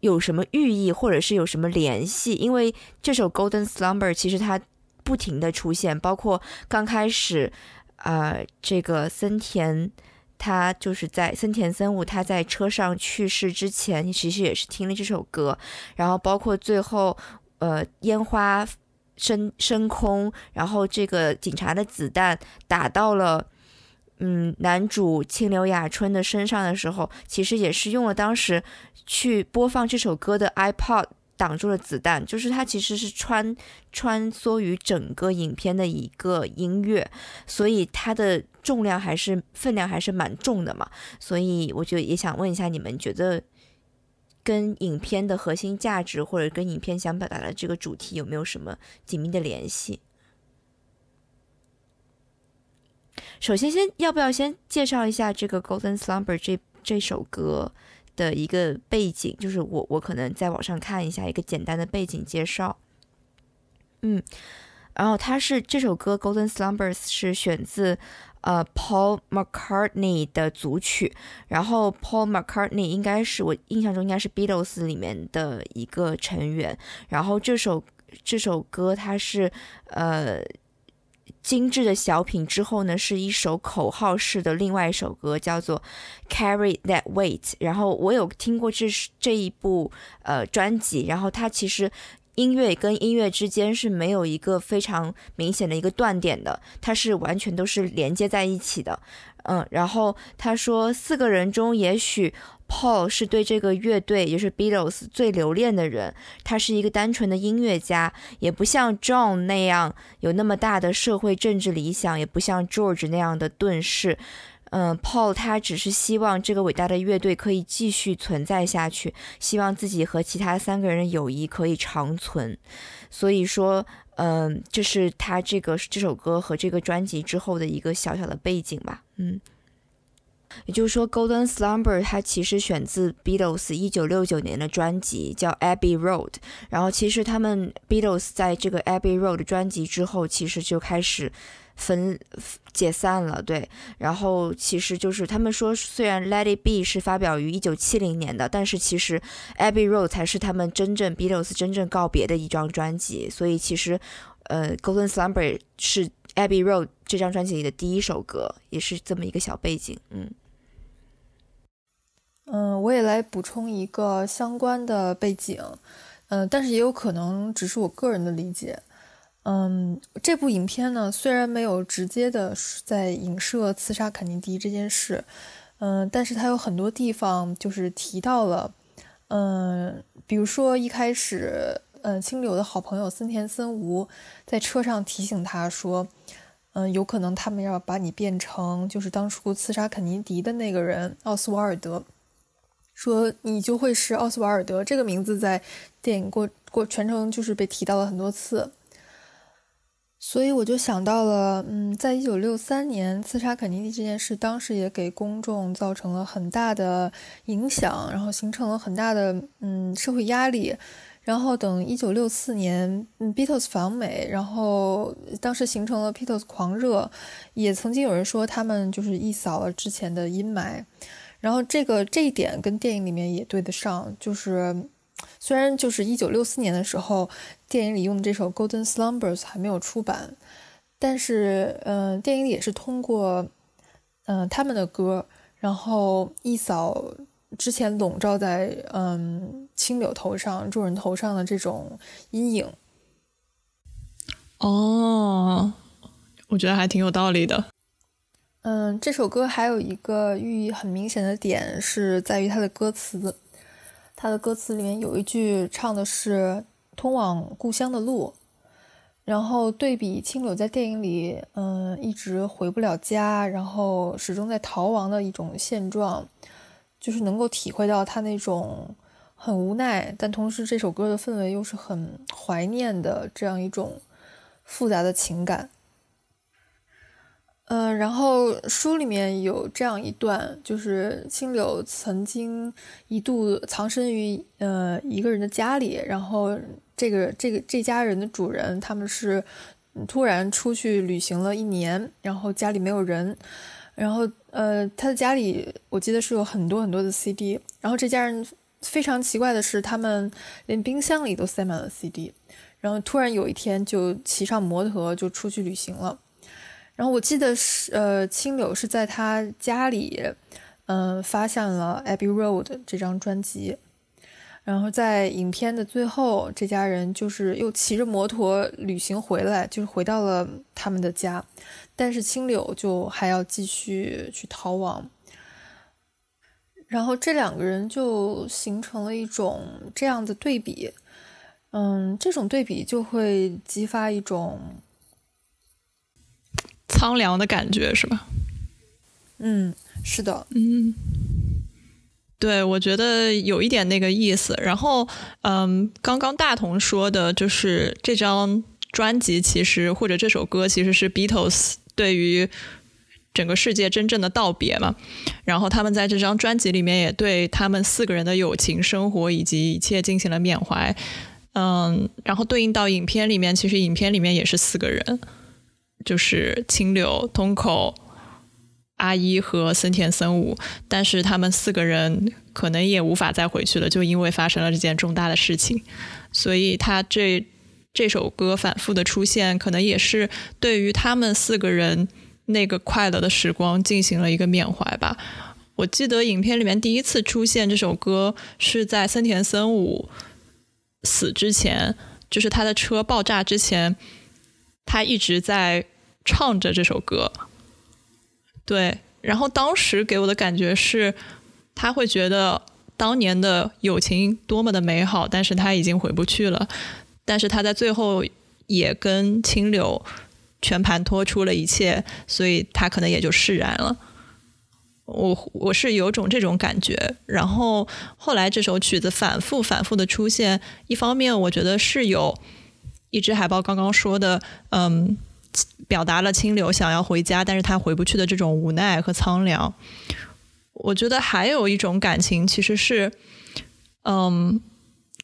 有什么寓意，或者是有什么联系？因为这首《Golden Slumber》其实它不停的出现，包括刚开始，啊，这个森田他就是在森田森武他在车上去世之前，其实也是听了这首歌，然后包括最后，呃，烟花升升空，然后这个警察的子弹打到了。嗯，男主清流雅春的身上的时候，其实也是用了当时去播放这首歌的 iPod 挡住了子弹，就是它其实是穿穿梭于整个影片的一个音乐，所以它的重量还是分量还是蛮重的嘛。所以我就也想问一下，你们觉得跟影片的核心价值或者跟影片想表达的这个主题有没有什么紧密的联系？首先，先要不要先介绍一下这个《Golden Slumber》这这首歌的一个背景？就是我我可能在网上看一下一个简单的背景介绍。嗯然后它是这首歌《Golden Slumbers》是选自呃 Paul McCartney 的组曲，然后 Paul McCartney 应该是我印象中应该是 Beatles 里面的一个成员，然后这首这首歌它是呃。精致的小品之后呢，是一首口号式的另外一首歌，叫做《Carry That Weight》。然后我有听过这是这一部呃专辑，然后它其实音乐跟音乐之间是没有一个非常明显的一个断点的，它是完全都是连接在一起的。嗯，然后他说四个人中也许。Paul 是对这个乐队，也就是 Beatles 最留恋的人。他是一个单纯的音乐家，也不像 John 那样有那么大的社会政治理想，也不像 George 那样的遁世。嗯，Paul 他只是希望这个伟大的乐队可以继续存在下去，希望自己和其他三个人的友谊可以长存。所以说，嗯，这是他这个这首歌和这个专辑之后的一个小小的背景吧。嗯。也就是说，《Golden Slumber》它其实选自 Beatles 一九六九年的专辑，叫《Abbey Road》。然后，其实他们 Beatles 在这个《Abbey Road》专辑之后，其实就开始分解散了。对，然后其实就是他们说，虽然《Let It Be》是发表于一九七零年的，但是其实《Abbey Road》才是他们真正 Beatles 真正告别的一张专辑。所以，其实呃，《Golden Slumber》是《Abbey Road》这张专辑里的第一首歌，也是这么一个小背景。嗯。嗯，我也来补充一个相关的背景，嗯，但是也有可能只是我个人的理解。嗯，这部影片呢，虽然没有直接的在影射刺杀肯尼迪这件事，嗯，但是它有很多地方就是提到了，嗯，比如说一开始，嗯，清流的好朋友森田森吾在车上提醒他说，嗯，有可能他们要把你变成就是当初刺杀肯尼迪的那个人奥斯瓦尔德。说你就会是奥斯瓦尔德这个名字在电影过过全程就是被提到了很多次，所以我就想到了，嗯，在一九六三年刺杀肯尼迪这件事，当时也给公众造成了很大的影响，然后形成了很大的嗯社会压力，然后等一九六四年嗯 Beatles 访美，然后当时形成了 Beatles 狂热，也曾经有人说他们就是一扫了之前的阴霾。然后这个这一点跟电影里面也对得上，就是虽然就是一九六四年的时候，电影里用的这首《Golden Slumbers》还没有出版，但是嗯，电影里也是通过嗯他们的歌，然后一扫之前笼罩在嗯青柳头上、众人头上的这种阴影。哦，我觉得还挺有道理的。嗯，这首歌还有一个寓意很明显的点是在于它的歌词。它的歌词里面有一句唱的是“通往故乡的路”，然后对比青柳在电影里，嗯，一直回不了家，然后始终在逃亡的一种现状，就是能够体会到他那种很无奈，但同时这首歌的氛围又是很怀念的这样一种复杂的情感。嗯，然后书里面有这样一段，就是青柳曾经一度藏身于呃一个人的家里，然后这个这个这家人的主人他们是突然出去旅行了一年，然后家里没有人，然后呃他的家里我记得是有很多很多的 CD，然后这家人非常奇怪的是，他们连冰箱里都塞满了 CD，然后突然有一天就骑上摩托就出去旅行了。然后我记得是，呃，青柳是在他家里，嗯，发现了《Abbey Road》这张专辑。然后在影片的最后，这家人就是又骑着摩托旅行回来，就是回到了他们的家。但是青柳就还要继续去逃亡。然后这两个人就形成了一种这样的对比，嗯，这种对比就会激发一种。苍凉的感觉是吧？嗯，是的，嗯，对，我觉得有一点那个意思。然后，嗯，刚刚大同说的就是这张专辑，其实或者这首歌其实是 Beatles 对于整个世界真正的道别嘛。然后他们在这张专辑里面也对他们四个人的友情生活以及一切进行了缅怀。嗯，然后对应到影片里面，其实影片里面也是四个人，就是清流、通口、阿一和森田森武，但是他们四个人可能也无法再回去了，就因为发生了这件重大的事情，所以他这这首歌反复的出现，可能也是对于他们四个人那个快乐的时光进行了一个缅怀吧。我记得影片里面第一次出现这首歌是在森田森武。死之前，就是他的车爆炸之前，他一直在唱着这首歌。对，然后当时给我的感觉是，他会觉得当年的友情多么的美好，但是他已经回不去了。但是他在最后也跟清流全盘托出了一切，所以他可能也就释然了。我我是有种这种感觉，然后后来这首曲子反复反复的出现，一方面我觉得是有一只海豹刚刚说的，嗯，表达了清流想要回家，但是他回不去的这种无奈和苍凉。我觉得还有一种感情其实是，嗯，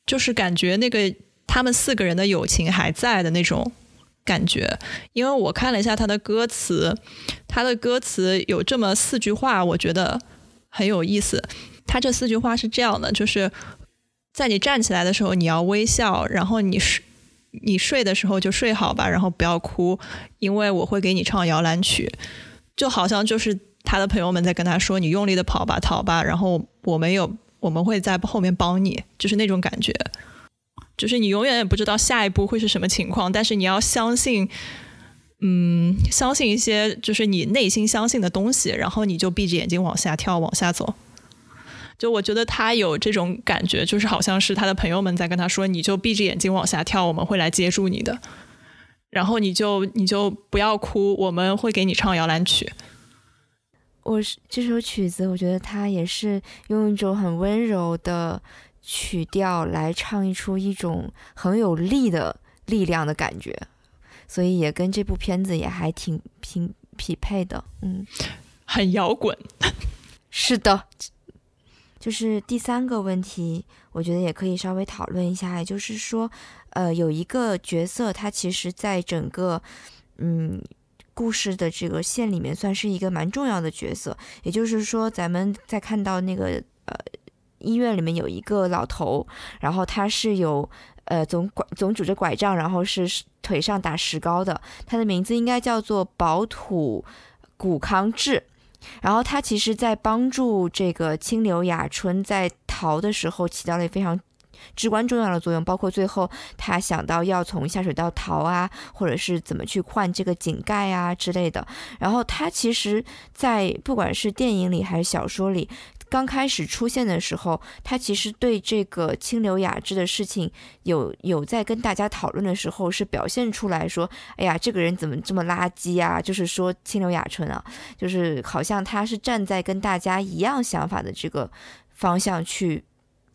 就是感觉那个他们四个人的友情还在的那种。感觉，因为我看了一下他的歌词，他的歌词有这么四句话，我觉得很有意思。他这四句话是这样的：就是在你站起来的时候，你要微笑；然后你是你睡的时候就睡好吧，然后不要哭，因为我会给你唱摇篮曲。就好像就是他的朋友们在跟他说：“你用力的跑吧，逃吧，然后我们有我们会在后面帮你。”就是那种感觉。就是你永远也不知道下一步会是什么情况，但是你要相信，嗯，相信一些就是你内心相信的东西，然后你就闭着眼睛往下跳，往下走。就我觉得他有这种感觉，就是好像是他的朋友们在跟他说：“你就闭着眼睛往下跳，我们会来接住你的。”然后你就你就不要哭，我们会给你唱摇篮曲。我是这首曲子，我觉得他也是用一种很温柔的。曲调来唱出一种很有力的力量的感觉，所以也跟这部片子也还挺挺匹配的，嗯，很摇滚，是的。就是第三个问题，我觉得也可以稍微讨论一下，也就是说，呃，有一个角色，他其实在整个嗯故事的这个线里面算是一个蛮重要的角色，也就是说，咱们在看到那个呃。医院里面有一个老头，然后他是有呃总拐总拄着拐杖，然后是腿上打石膏的。他的名字应该叫做保土谷康志。然后他其实，在帮助这个清流雅春在逃的时候，起到了非常至关重要的作用。包括最后他想到要从下水道逃啊，或者是怎么去换这个井盖啊之类的。然后他其实，在不管是电影里还是小说里。刚开始出现的时候，他其实对这个清流雅致的事情有有在跟大家讨论的时候，是表现出来说：“哎呀，这个人怎么这么垃圾啊？”就是说清流雅春啊，就是好像他是站在跟大家一样想法的这个方向去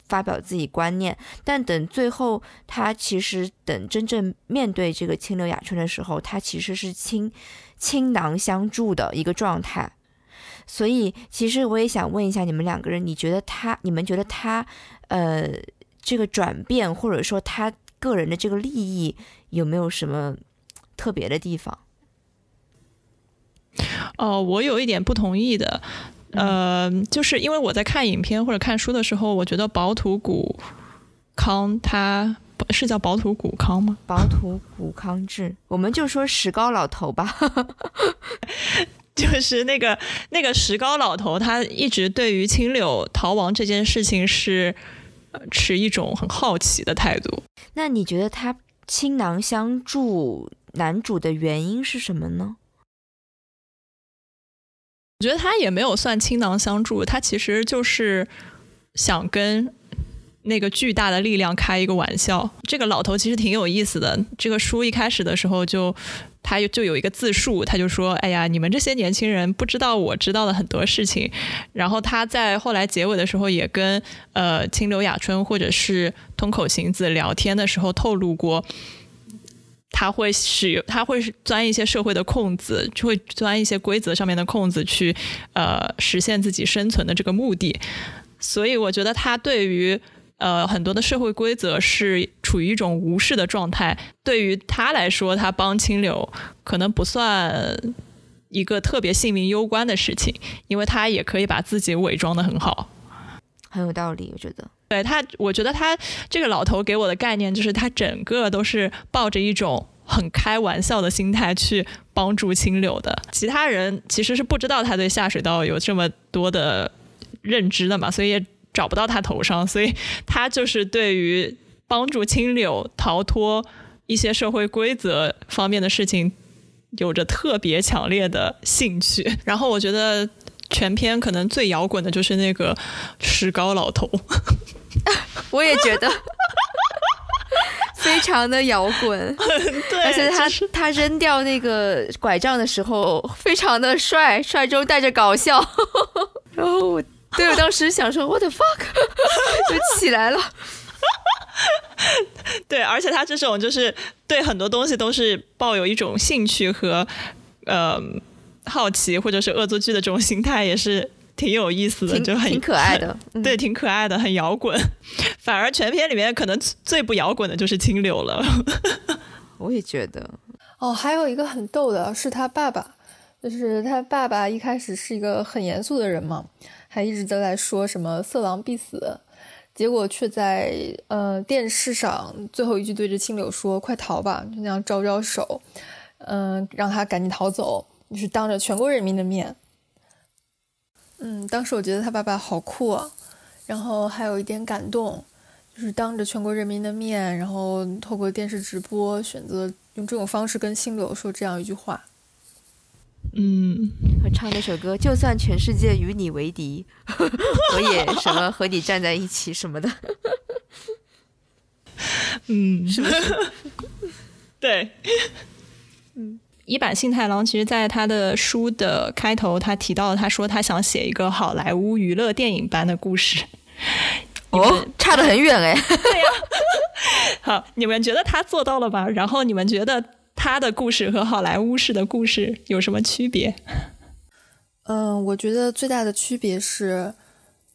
发表自己观念。但等最后，他其实等真正面对这个清流雅春的时候，他其实是倾倾囊相助的一个状态。所以，其实我也想问一下你们两个人，你觉得他，你们觉得他，呃，这个转变或者说他个人的这个利益有没有什么特别的地方？哦，我有一点不同意的，呃，就是因为我在看影片或者看书的时候，我觉得薄土谷康他是叫薄土谷康吗？薄土谷康志，我们就说石膏老头吧。就是那个那个石膏老头，他一直对于青柳逃亡这件事情是持一种很好奇的态度。那你觉得他倾囊相助男主的原因是什么呢？我觉得他也没有算倾囊相助，他其实就是想跟那个巨大的力量开一个玩笑。这个老头其实挺有意思的。这个书一开始的时候就。他就有一个自述，他就说：“哎呀，你们这些年轻人不知道我知道的很多事情。”然后他在后来结尾的时候也跟呃清流雅春或者是通口行子聊天的时候透露过，他会使用他会钻一些社会的空子，就会钻一些规则上面的空子去呃实现自己生存的这个目的。所以我觉得他对于呃，很多的社会规则是处于一种无视的状态。对于他来说，他帮清流可能不算一个特别性命攸关的事情，因为他也可以把自己伪装的很好。很有道理，我觉得。对他，我觉得他这个老头给我的概念就是，他整个都是抱着一种很开玩笑的心态去帮助清流的。其他人其实是不知道他对下水道有这么多的认知的嘛，所以也找不到他头上。所以他就是对于帮助青柳逃脱一些社会规则方面的事情，有着特别强烈的兴趣。然后我觉得。全篇可能最摇滚的就是那个石膏老头，我也觉得 非常的摇滚，对，而且他他扔掉那个拐杖的时候非常的帅，帅中带着搞笑，然后我对我当时想说 What the fuck，就起来了，对，而且他这种就是对很多东西都是抱有一种兴趣和呃。好奇或者是恶作剧的这种心态也是挺有意思的，就很挺可爱的，对，挺可爱的，很摇滚。反而全片里面可能最不摇滚的就是清流了。我也觉得。哦，还有一个很逗的是他爸爸，就是他爸爸一开始是一个很严肃的人嘛，还一直都在说什么色狼必死，结果却在呃电视上最后一句对着青柳说：“快逃吧！”就那样招招手，嗯，让他赶紧逃走。就是当着全国人民的面，嗯，当时我觉得他爸爸好酷啊，然后还有一点感动，就是当着全国人民的面，然后透过电视直播，选择用这种方式跟青柳说这样一句话，嗯，和唱那首歌，就算全世界与你为敌，我也什么和你站在一起什么的，嗯，是不是？对，嗯。一坂幸太郎其实，在他的书的开头，他提到，他说他想写一个好莱坞娱乐电影般的故事。哦，差得很远哎。对呀。好，你们觉得他做到了吧？然后你们觉得他的故事和好莱坞式的故事有什么区别？嗯，我觉得最大的区别是，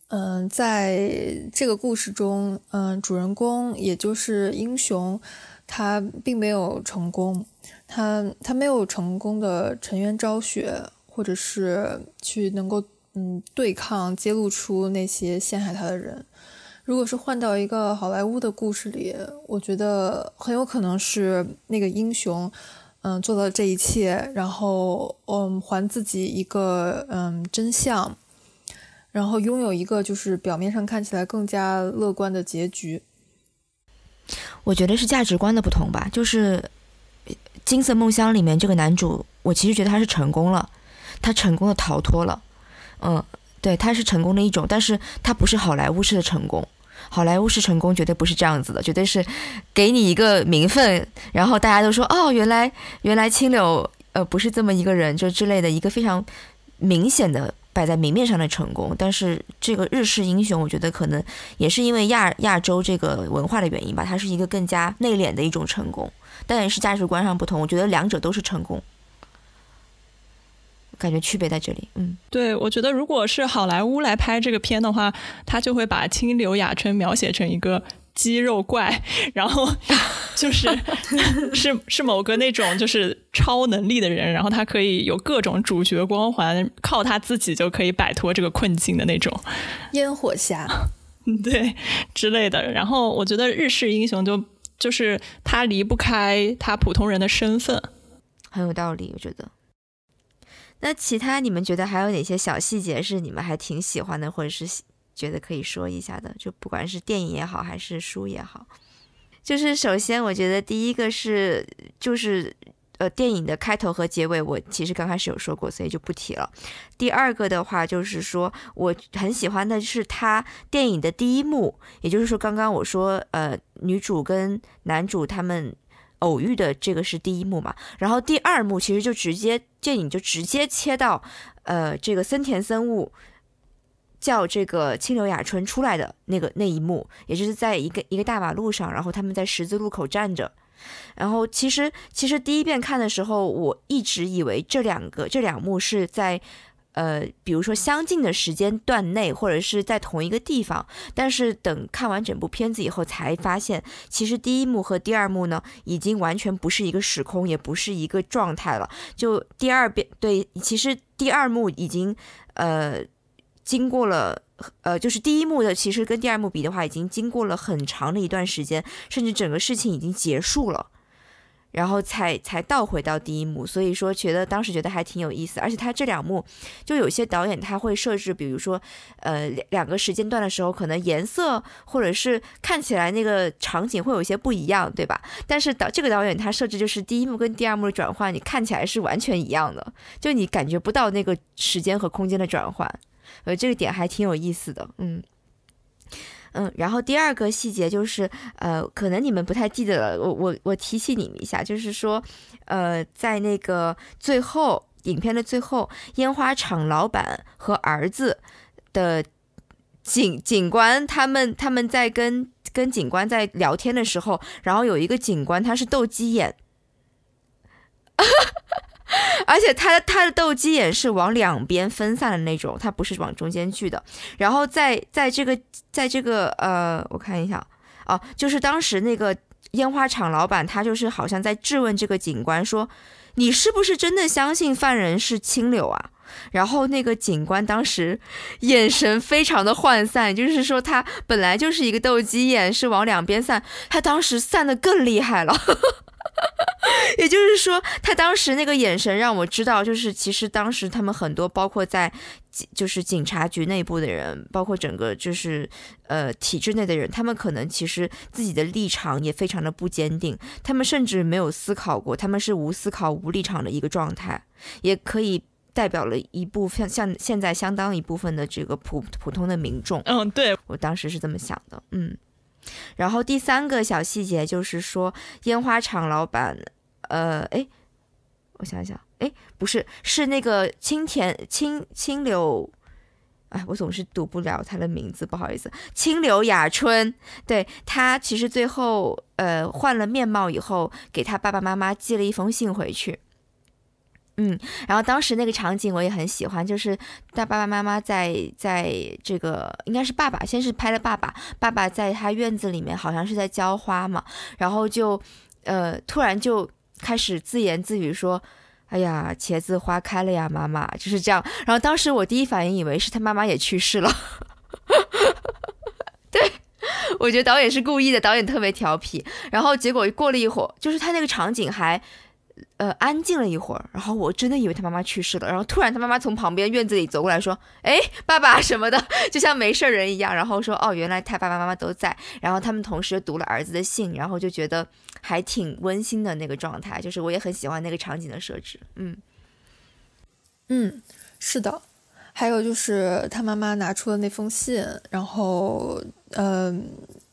嗯，在这个故事中，嗯，主人公也就是英雄，他并没有成功。他他没有成功的沉冤昭雪，或者是去能够嗯对抗揭露出那些陷害他的人。如果是换到一个好莱坞的故事里，我觉得很有可能是那个英雄，嗯，做了这一切，然后嗯还自己一个嗯真相，然后拥有一个就是表面上看起来更加乐观的结局。我觉得是价值观的不同吧，就是。金色梦乡里面这个男主，我其实觉得他是成功了，他成功的逃脱了，嗯，对，他是成功的一种，但是他不是好莱坞式的成功，好莱坞式成功绝对不是这样子的，绝对是给你一个名分，然后大家都说哦，原来原来青柳呃不是这么一个人，就之类的一个非常明显的摆在明面上的成功，但是这个日式英雄，我觉得可能也是因为亚亚洲这个文化的原因吧，它是一个更加内敛的一种成功。但也是价值观上不同，我觉得两者都是成功，感觉区别在这里。嗯，对，我觉得如果是好莱坞来拍这个片的话，他就会把清流雅春描写成一个肌肉怪，然后就是 是是某个那种就是超能力的人，然后他可以有各种主角光环，靠他自己就可以摆脱这个困境的那种烟火侠，对之类的。然后我觉得日式英雄就。就是他离不开他普通人的身份，很有道理，我觉得。那其他你们觉得还有哪些小细节是你们还挺喜欢的，或者是觉得可以说一下的？就不管是电影也好，还是书也好。就是首先，我觉得第一个是就是。呃，电影的开头和结尾，我其实刚开始有说过，所以就不提了。第二个的话，就是说我很喜欢的是他电影的第一幕，也就是说，刚刚我说，呃，女主跟男主他们偶遇的这个是第一幕嘛。然后第二幕其实就直接电影就直接切到，呃，这个森田森物叫这个清流雅春出来的那个那一幕，也就是在一个一个大马路上，然后他们在十字路口站着。然后其实其实第一遍看的时候，我一直以为这两个这两幕是在呃，比如说相近的时间段内，或者是在同一个地方，但是等看完整部片子以后，才发现其实第一幕和第二幕呢，已经完全不是一个时空，也不是一个状态了。就第二遍，对，其实第二幕已经呃经过了，呃，就是第一幕的，其实跟第二幕比的话，已经经过了很长的一段时间，甚至整个事情已经结束了。然后才才倒回到第一幕，所以说觉得当时觉得还挺有意思，而且他这两幕就有些导演他会设置，比如说呃两个时间段的时候，可能颜色或者是看起来那个场景会有一些不一样，对吧？但是导这个导演他设置就是第一幕跟第二幕的转换，你看起来是完全一样的，就你感觉不到那个时间和空间的转换，呃，这个点还挺有意思的，嗯。嗯，然后第二个细节就是，呃，可能你们不太记得了，我我我提醒你们一下，就是说，呃，在那个最后影片的最后，烟花厂老板和儿子的警警官他们他们在跟跟警官在聊天的时候，然后有一个警官他是斗鸡眼。而且他的他的斗鸡眼是往两边分散的那种，他不是往中间去的。然后在在这个在这个呃，我看一下哦，就是当时那个烟花厂老板，他就是好像在质问这个警官说：“你是不是真的相信犯人是清流啊？”然后那个警官当时 眼神非常的涣散，就是说他本来就是一个斗鸡眼，是往两边散，他当时散的更厉害了。也就是说，他当时那个眼神让我知道，就是其实当时他们很多，包括在就是警察局内部的人，包括整个就是呃体制内的人，他们可能其实自己的立场也非常的不坚定，他们甚至没有思考过，他们是无思考、无立场的一个状态，也可以代表了一部分像现在相当一部分的这个普普通的民众。嗯，对我当时是这么想的，嗯。然后第三个小细节就是说，烟花厂老板，呃，哎，我想想，哎，不是，是那个青田青青柳，哎，我总是读不了他的名字，不好意思，清柳雅春，对他其实最后呃换了面貌以后，给他爸爸妈妈寄了一封信回去。嗯，然后当时那个场景我也很喜欢，就是他爸爸妈妈在在这个应该是爸爸先是拍了爸爸，爸爸在他院子里面好像是在浇花嘛，然后就呃突然就开始自言自语说：“哎呀，茄子花开了呀，妈妈。”就是这样。然后当时我第一反应以为是他妈妈也去世了，对我觉得导演是故意的，导演特别调皮。然后结果过了一会儿，就是他那个场景还。呃，安静了一会儿，然后我真的以为他妈妈去世了，然后突然他妈妈从旁边院子里走过来说：“哎，爸爸什么的，就像没事人一样。”然后说：“哦，原来他爸爸妈妈都在。”然后他们同时读了儿子的信，然后就觉得还挺温馨的那个状态，就是我也很喜欢那个场景的设置。嗯嗯，是的，还有就是他妈妈拿出了那封信，然后嗯。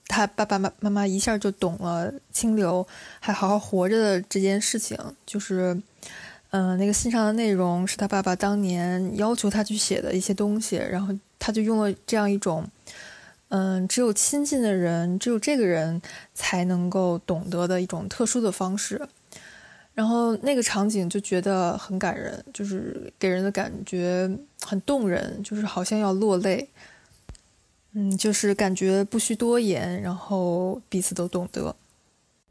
他爸爸妈妈妈一下就懂了清流还好好活着的这件事情，就是，嗯，那个信上的内容是他爸爸当年要求他去写的一些东西，然后他就用了这样一种，嗯，只有亲近的人，只有这个人才能够懂得的一种特殊的方式，然后那个场景就觉得很感人，就是给人的感觉很动人，就是好像要落泪。嗯，就是感觉不需多言，然后彼此都懂得。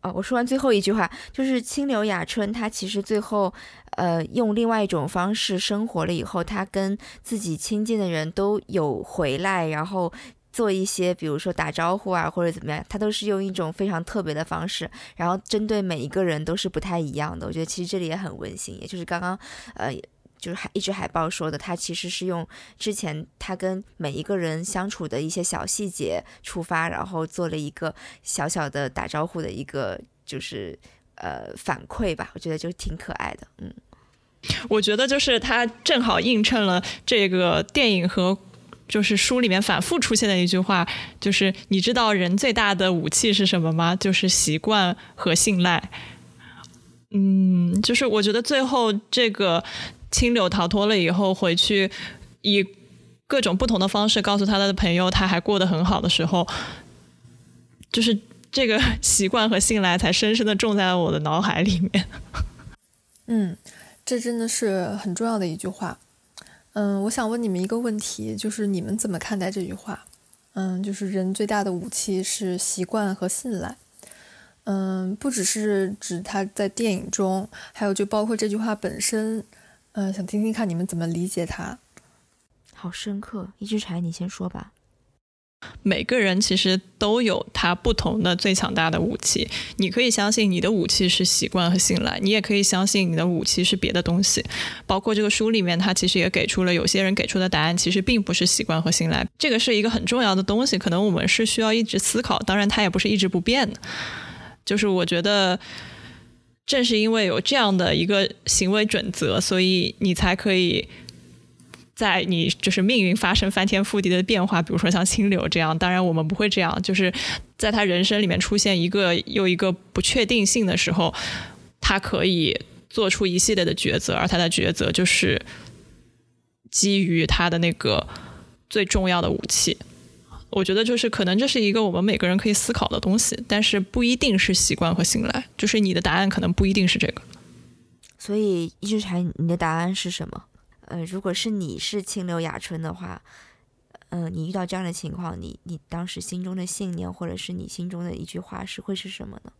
哦，我说完最后一句话，就是清流雅春，他其实最后，呃，用另外一种方式生活了以后，他跟自己亲近的人都有回来，然后做一些，比如说打招呼啊，或者怎么样，他都是用一种非常特别的方式，然后针对每一个人都是不太一样的。我觉得其实这里也很温馨，也就是刚刚，呃。就是海一只海报说的，他其实是用之前他跟每一个人相处的一些小细节出发，然后做了一个小小的打招呼的一个就是呃反馈吧，我觉得就挺可爱的。嗯，我觉得就是他正好映衬了这个电影和就是书里面反复出现的一句话，就是你知道人最大的武器是什么吗？就是习惯和信赖。嗯，就是我觉得最后这个。清流逃脱了以后，回去以各种不同的方式告诉他的朋友，他还过得很好的时候，就是这个 习惯和信赖才深深的种在了我的脑海里面。嗯，这真的是很重要的一句话。嗯，我想问你们一个问题，就是你们怎么看待这句话？嗯，就是人最大的武器是习惯和信赖。嗯，不只是指他在电影中，还有就包括这句话本身。嗯，想听听看你们怎么理解它。好深刻，一只柴，你先说吧。每个人其实都有他不同的最强大的武器。你可以相信你的武器是习惯和信赖，你也可以相信你的武器是别的东西。包括这个书里面，他其实也给出了有些人给出的答案，其实并不是习惯和信赖。这个是一个很重要的东西，可能我们是需要一直思考。当然，它也不是一直不变的。就是我觉得，正是因为有这样的一个行为准则，所以你才可以。在你就是命运发生翻天覆地的变化，比如说像清流这样，当然我们不会这样。就是在他人生里面出现一个又一个不确定性的时候，他可以做出一系列的抉择，而他的抉择就是基于他的那个最重要的武器。我觉得就是可能这是一个我们每个人可以思考的东西，但是不一定是习惯和信赖。就是你的答案可能不一定是这个。所以一直柴，你的答案是什么？呃，如果是你是清流雅春的话，嗯，你遇到这样的情况，你你当时心中的信念，或者是你心中的一句话，是会是什么呢？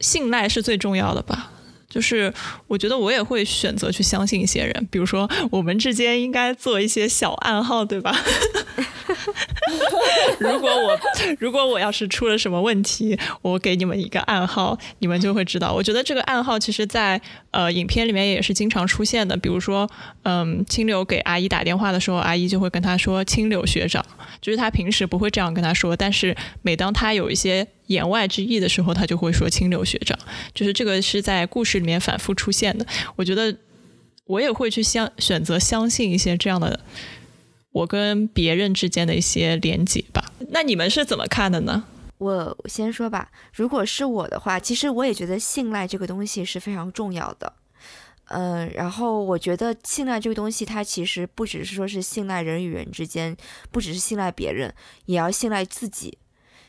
信赖是最重要的吧。就是我觉得我也会选择去相信一些人，比如说我们之间应该做一些小暗号，对吧？如果我如果我要是出了什么问题，我给你们一个暗号，你们就会知道。我觉得这个暗号其实，在呃影片里面也是经常出现的。比如说，嗯，清柳给阿姨打电话的时候，阿姨就会跟他说“清柳学长”，就是他平时不会这样跟他说，但是每当他有一些言外之意的时候，他就会说“清柳学长”。就是这个是在故事里面反复出现的。我觉得我也会去相选择相信一些这样的。我跟别人之间的一些连接吧，那你们是怎么看的呢？我先说吧，如果是我的话，其实我也觉得信赖这个东西是非常重要的。嗯，然后我觉得信赖这个东西，它其实不只是说是信赖人与人之间，不只是信赖别人，也要信赖自己，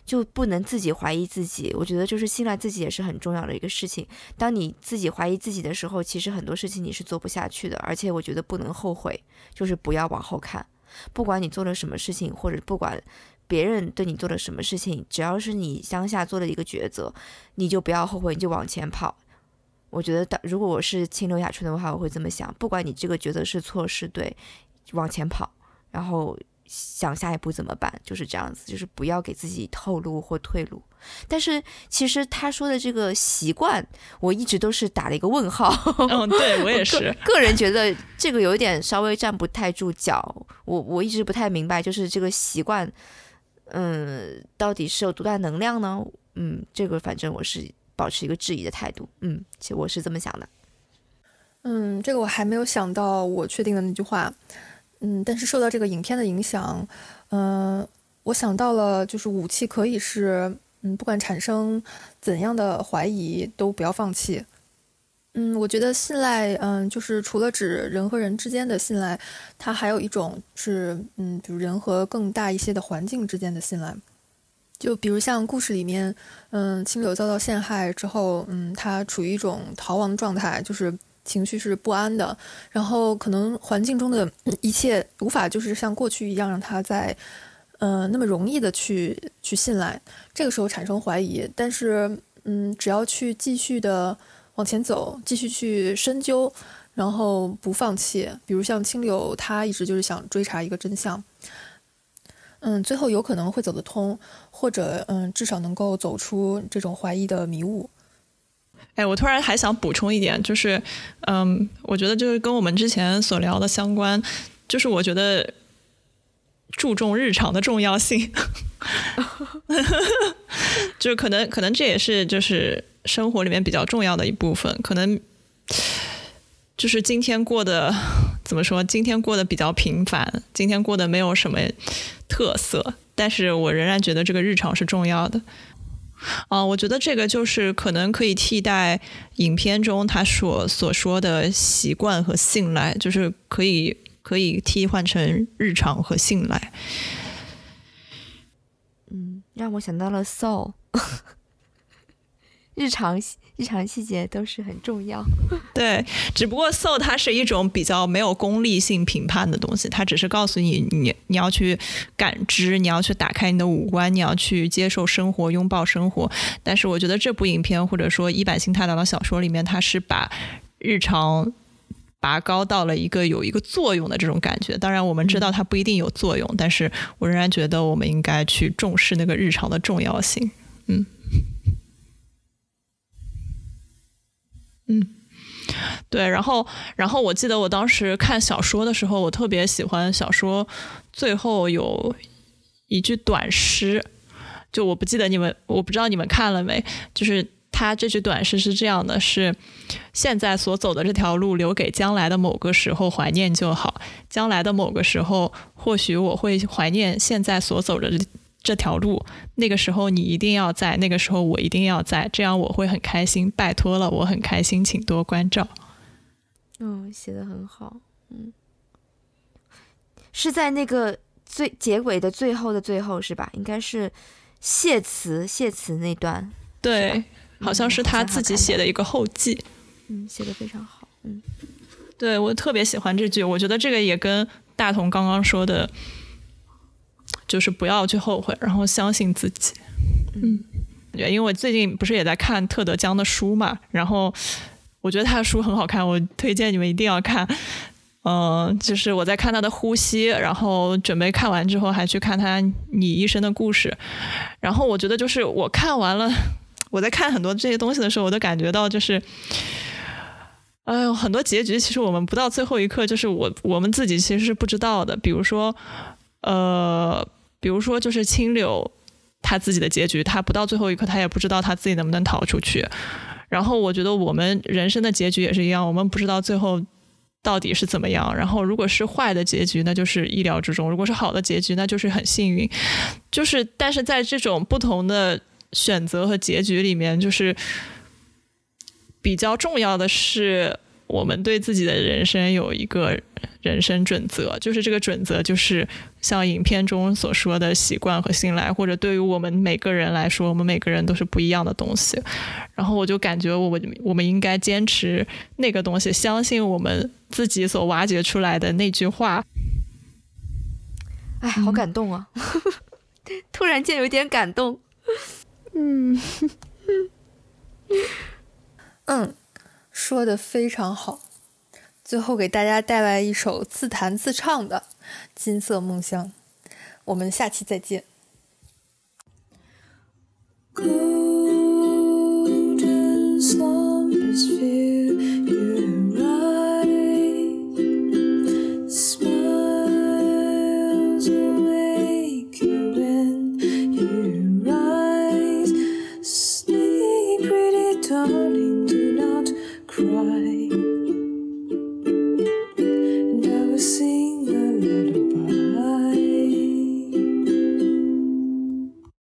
就不能自己怀疑自己。我觉得就是信赖自己也是很重要的一个事情。当你自己怀疑自己的时候，其实很多事情你是做不下去的。而且我觉得不能后悔，就是不要往后看。不管你做了什么事情，或者不管别人对你做了什么事情，只要是你当下做了一个抉择，你就不要后悔，你就往前跑。我觉得，如果我是清流雅春的话，我会这么想：不管你这个抉择是错是对，往前跑，然后。想下一步怎么办？就是这样子，就是不要给自己透露或退路。但是其实他说的这个习惯，我一直都是打了一个问号。嗯，对我也是。个人觉得这个有点稍微站不太住脚。我我一直不太明白，就是这个习惯，嗯，到底是有多大能量呢？嗯，这个反正我是保持一个质疑的态度。嗯，其实我是这么想的。嗯，这个我还没有想到我确定的那句话。嗯，但是受到这个影片的影响，嗯，我想到了，就是武器可以是，嗯，不管产生怎样的怀疑，都不要放弃。嗯，我觉得信赖，嗯，就是除了指人和人之间的信赖，它还有一种是，嗯，比如人和更大一些的环境之间的信赖。就比如像故事里面，嗯，清柳遭到陷害之后，嗯，他处于一种逃亡状态，就是。情绪是不安的，然后可能环境中的 一切无法就是像过去一样让他在，呃，那么容易的去去信赖，这个时候产生怀疑。但是，嗯，只要去继续的往前走，继续去深究，然后不放弃。比如像清流，他一直就是想追查一个真相，嗯，最后有可能会走得通，或者嗯，至少能够走出这种怀疑的迷雾。哎，我突然还想补充一点，就是，嗯，我觉得就是跟我们之前所聊的相关，就是我觉得注重日常的重要性，就可能可能这也是就是生活里面比较重要的一部分，可能就是今天过得怎么说，今天过得比较平凡，今天过得没有什么特色，但是我仍然觉得这个日常是重要的。啊，我觉得这个就是可能可以替代影片中他所所说的习惯和信赖，就是可以可以替换成日常和信赖。嗯，让我想到了 Soul，日常日常细节都是很重要。对，只不过 soul 它是一种比较没有功利性评判的东西，它只是告诉你你你要去感知，你要去打开你的五官，你要去接受生活，拥抱生活。但是我觉得这部影片或者说一坂新太郎的小说里面，它是把日常拔高到了一个有一个作用的这种感觉。当然我们知道它不一定有作用，但是我仍然觉得我们应该去重视那个日常的重要性。嗯。嗯，对，然后，然后我记得我当时看小说的时候，我特别喜欢小说最后有一句短诗，就我不记得你们，我不知道你们看了没，就是他这句短诗是这样的：是现在所走的这条路，留给将来的某个时候怀念就好。将来的某个时候，或许我会怀念现在所走的。这条路，那个时候你一定要在，那个时候我一定要在，这样我会很开心。拜托了，我很开心，请多关照。嗯，写的很好。嗯，是在那个最结尾的最后的最后是吧？应该是谢词谢词那段。对，好像是他自己写的一个后记。嗯，写的非常好。嗯，对我特别喜欢这句，我觉得这个也跟大同刚刚说的。就是不要去后悔，然后相信自己。嗯，因为我最近不是也在看特德·江的书嘛，然后我觉得他的书很好看，我推荐你们一定要看。嗯，就是我在看他的《呼吸》，然后准备看完之后还去看他《你一生的故事》。然后我觉得，就是我看完了，我在看很多这些东西的时候，我都感觉到就是，哎呦，很多结局其实我们不到最后一刻，就是我我们自己其实是不知道的。比如说，呃。比如说，就是青柳他自己的结局，他不到最后一刻，他也不知道他自己能不能逃出去。然后，我觉得我们人生的结局也是一样，我们不知道最后到底是怎么样。然后，如果是坏的结局，那就是意料之中；如果是好的结局，那就是很幸运。就是，但是在这种不同的选择和结局里面，就是比较重要的是。我们对自己的人生有一个人生准则，就是这个准则就是像影片中所说的习惯和信赖，或者对于我们每个人来说，我们每个人都是不一样的东西。然后我就感觉，我们我们应该坚持那个东西，相信我们自己所挖掘出来的那句话。哎，好感动啊！突然间有点感动。嗯 嗯。说的非常好，最后给大家带来一首自弹自唱的《金色梦乡》，我们下期再见。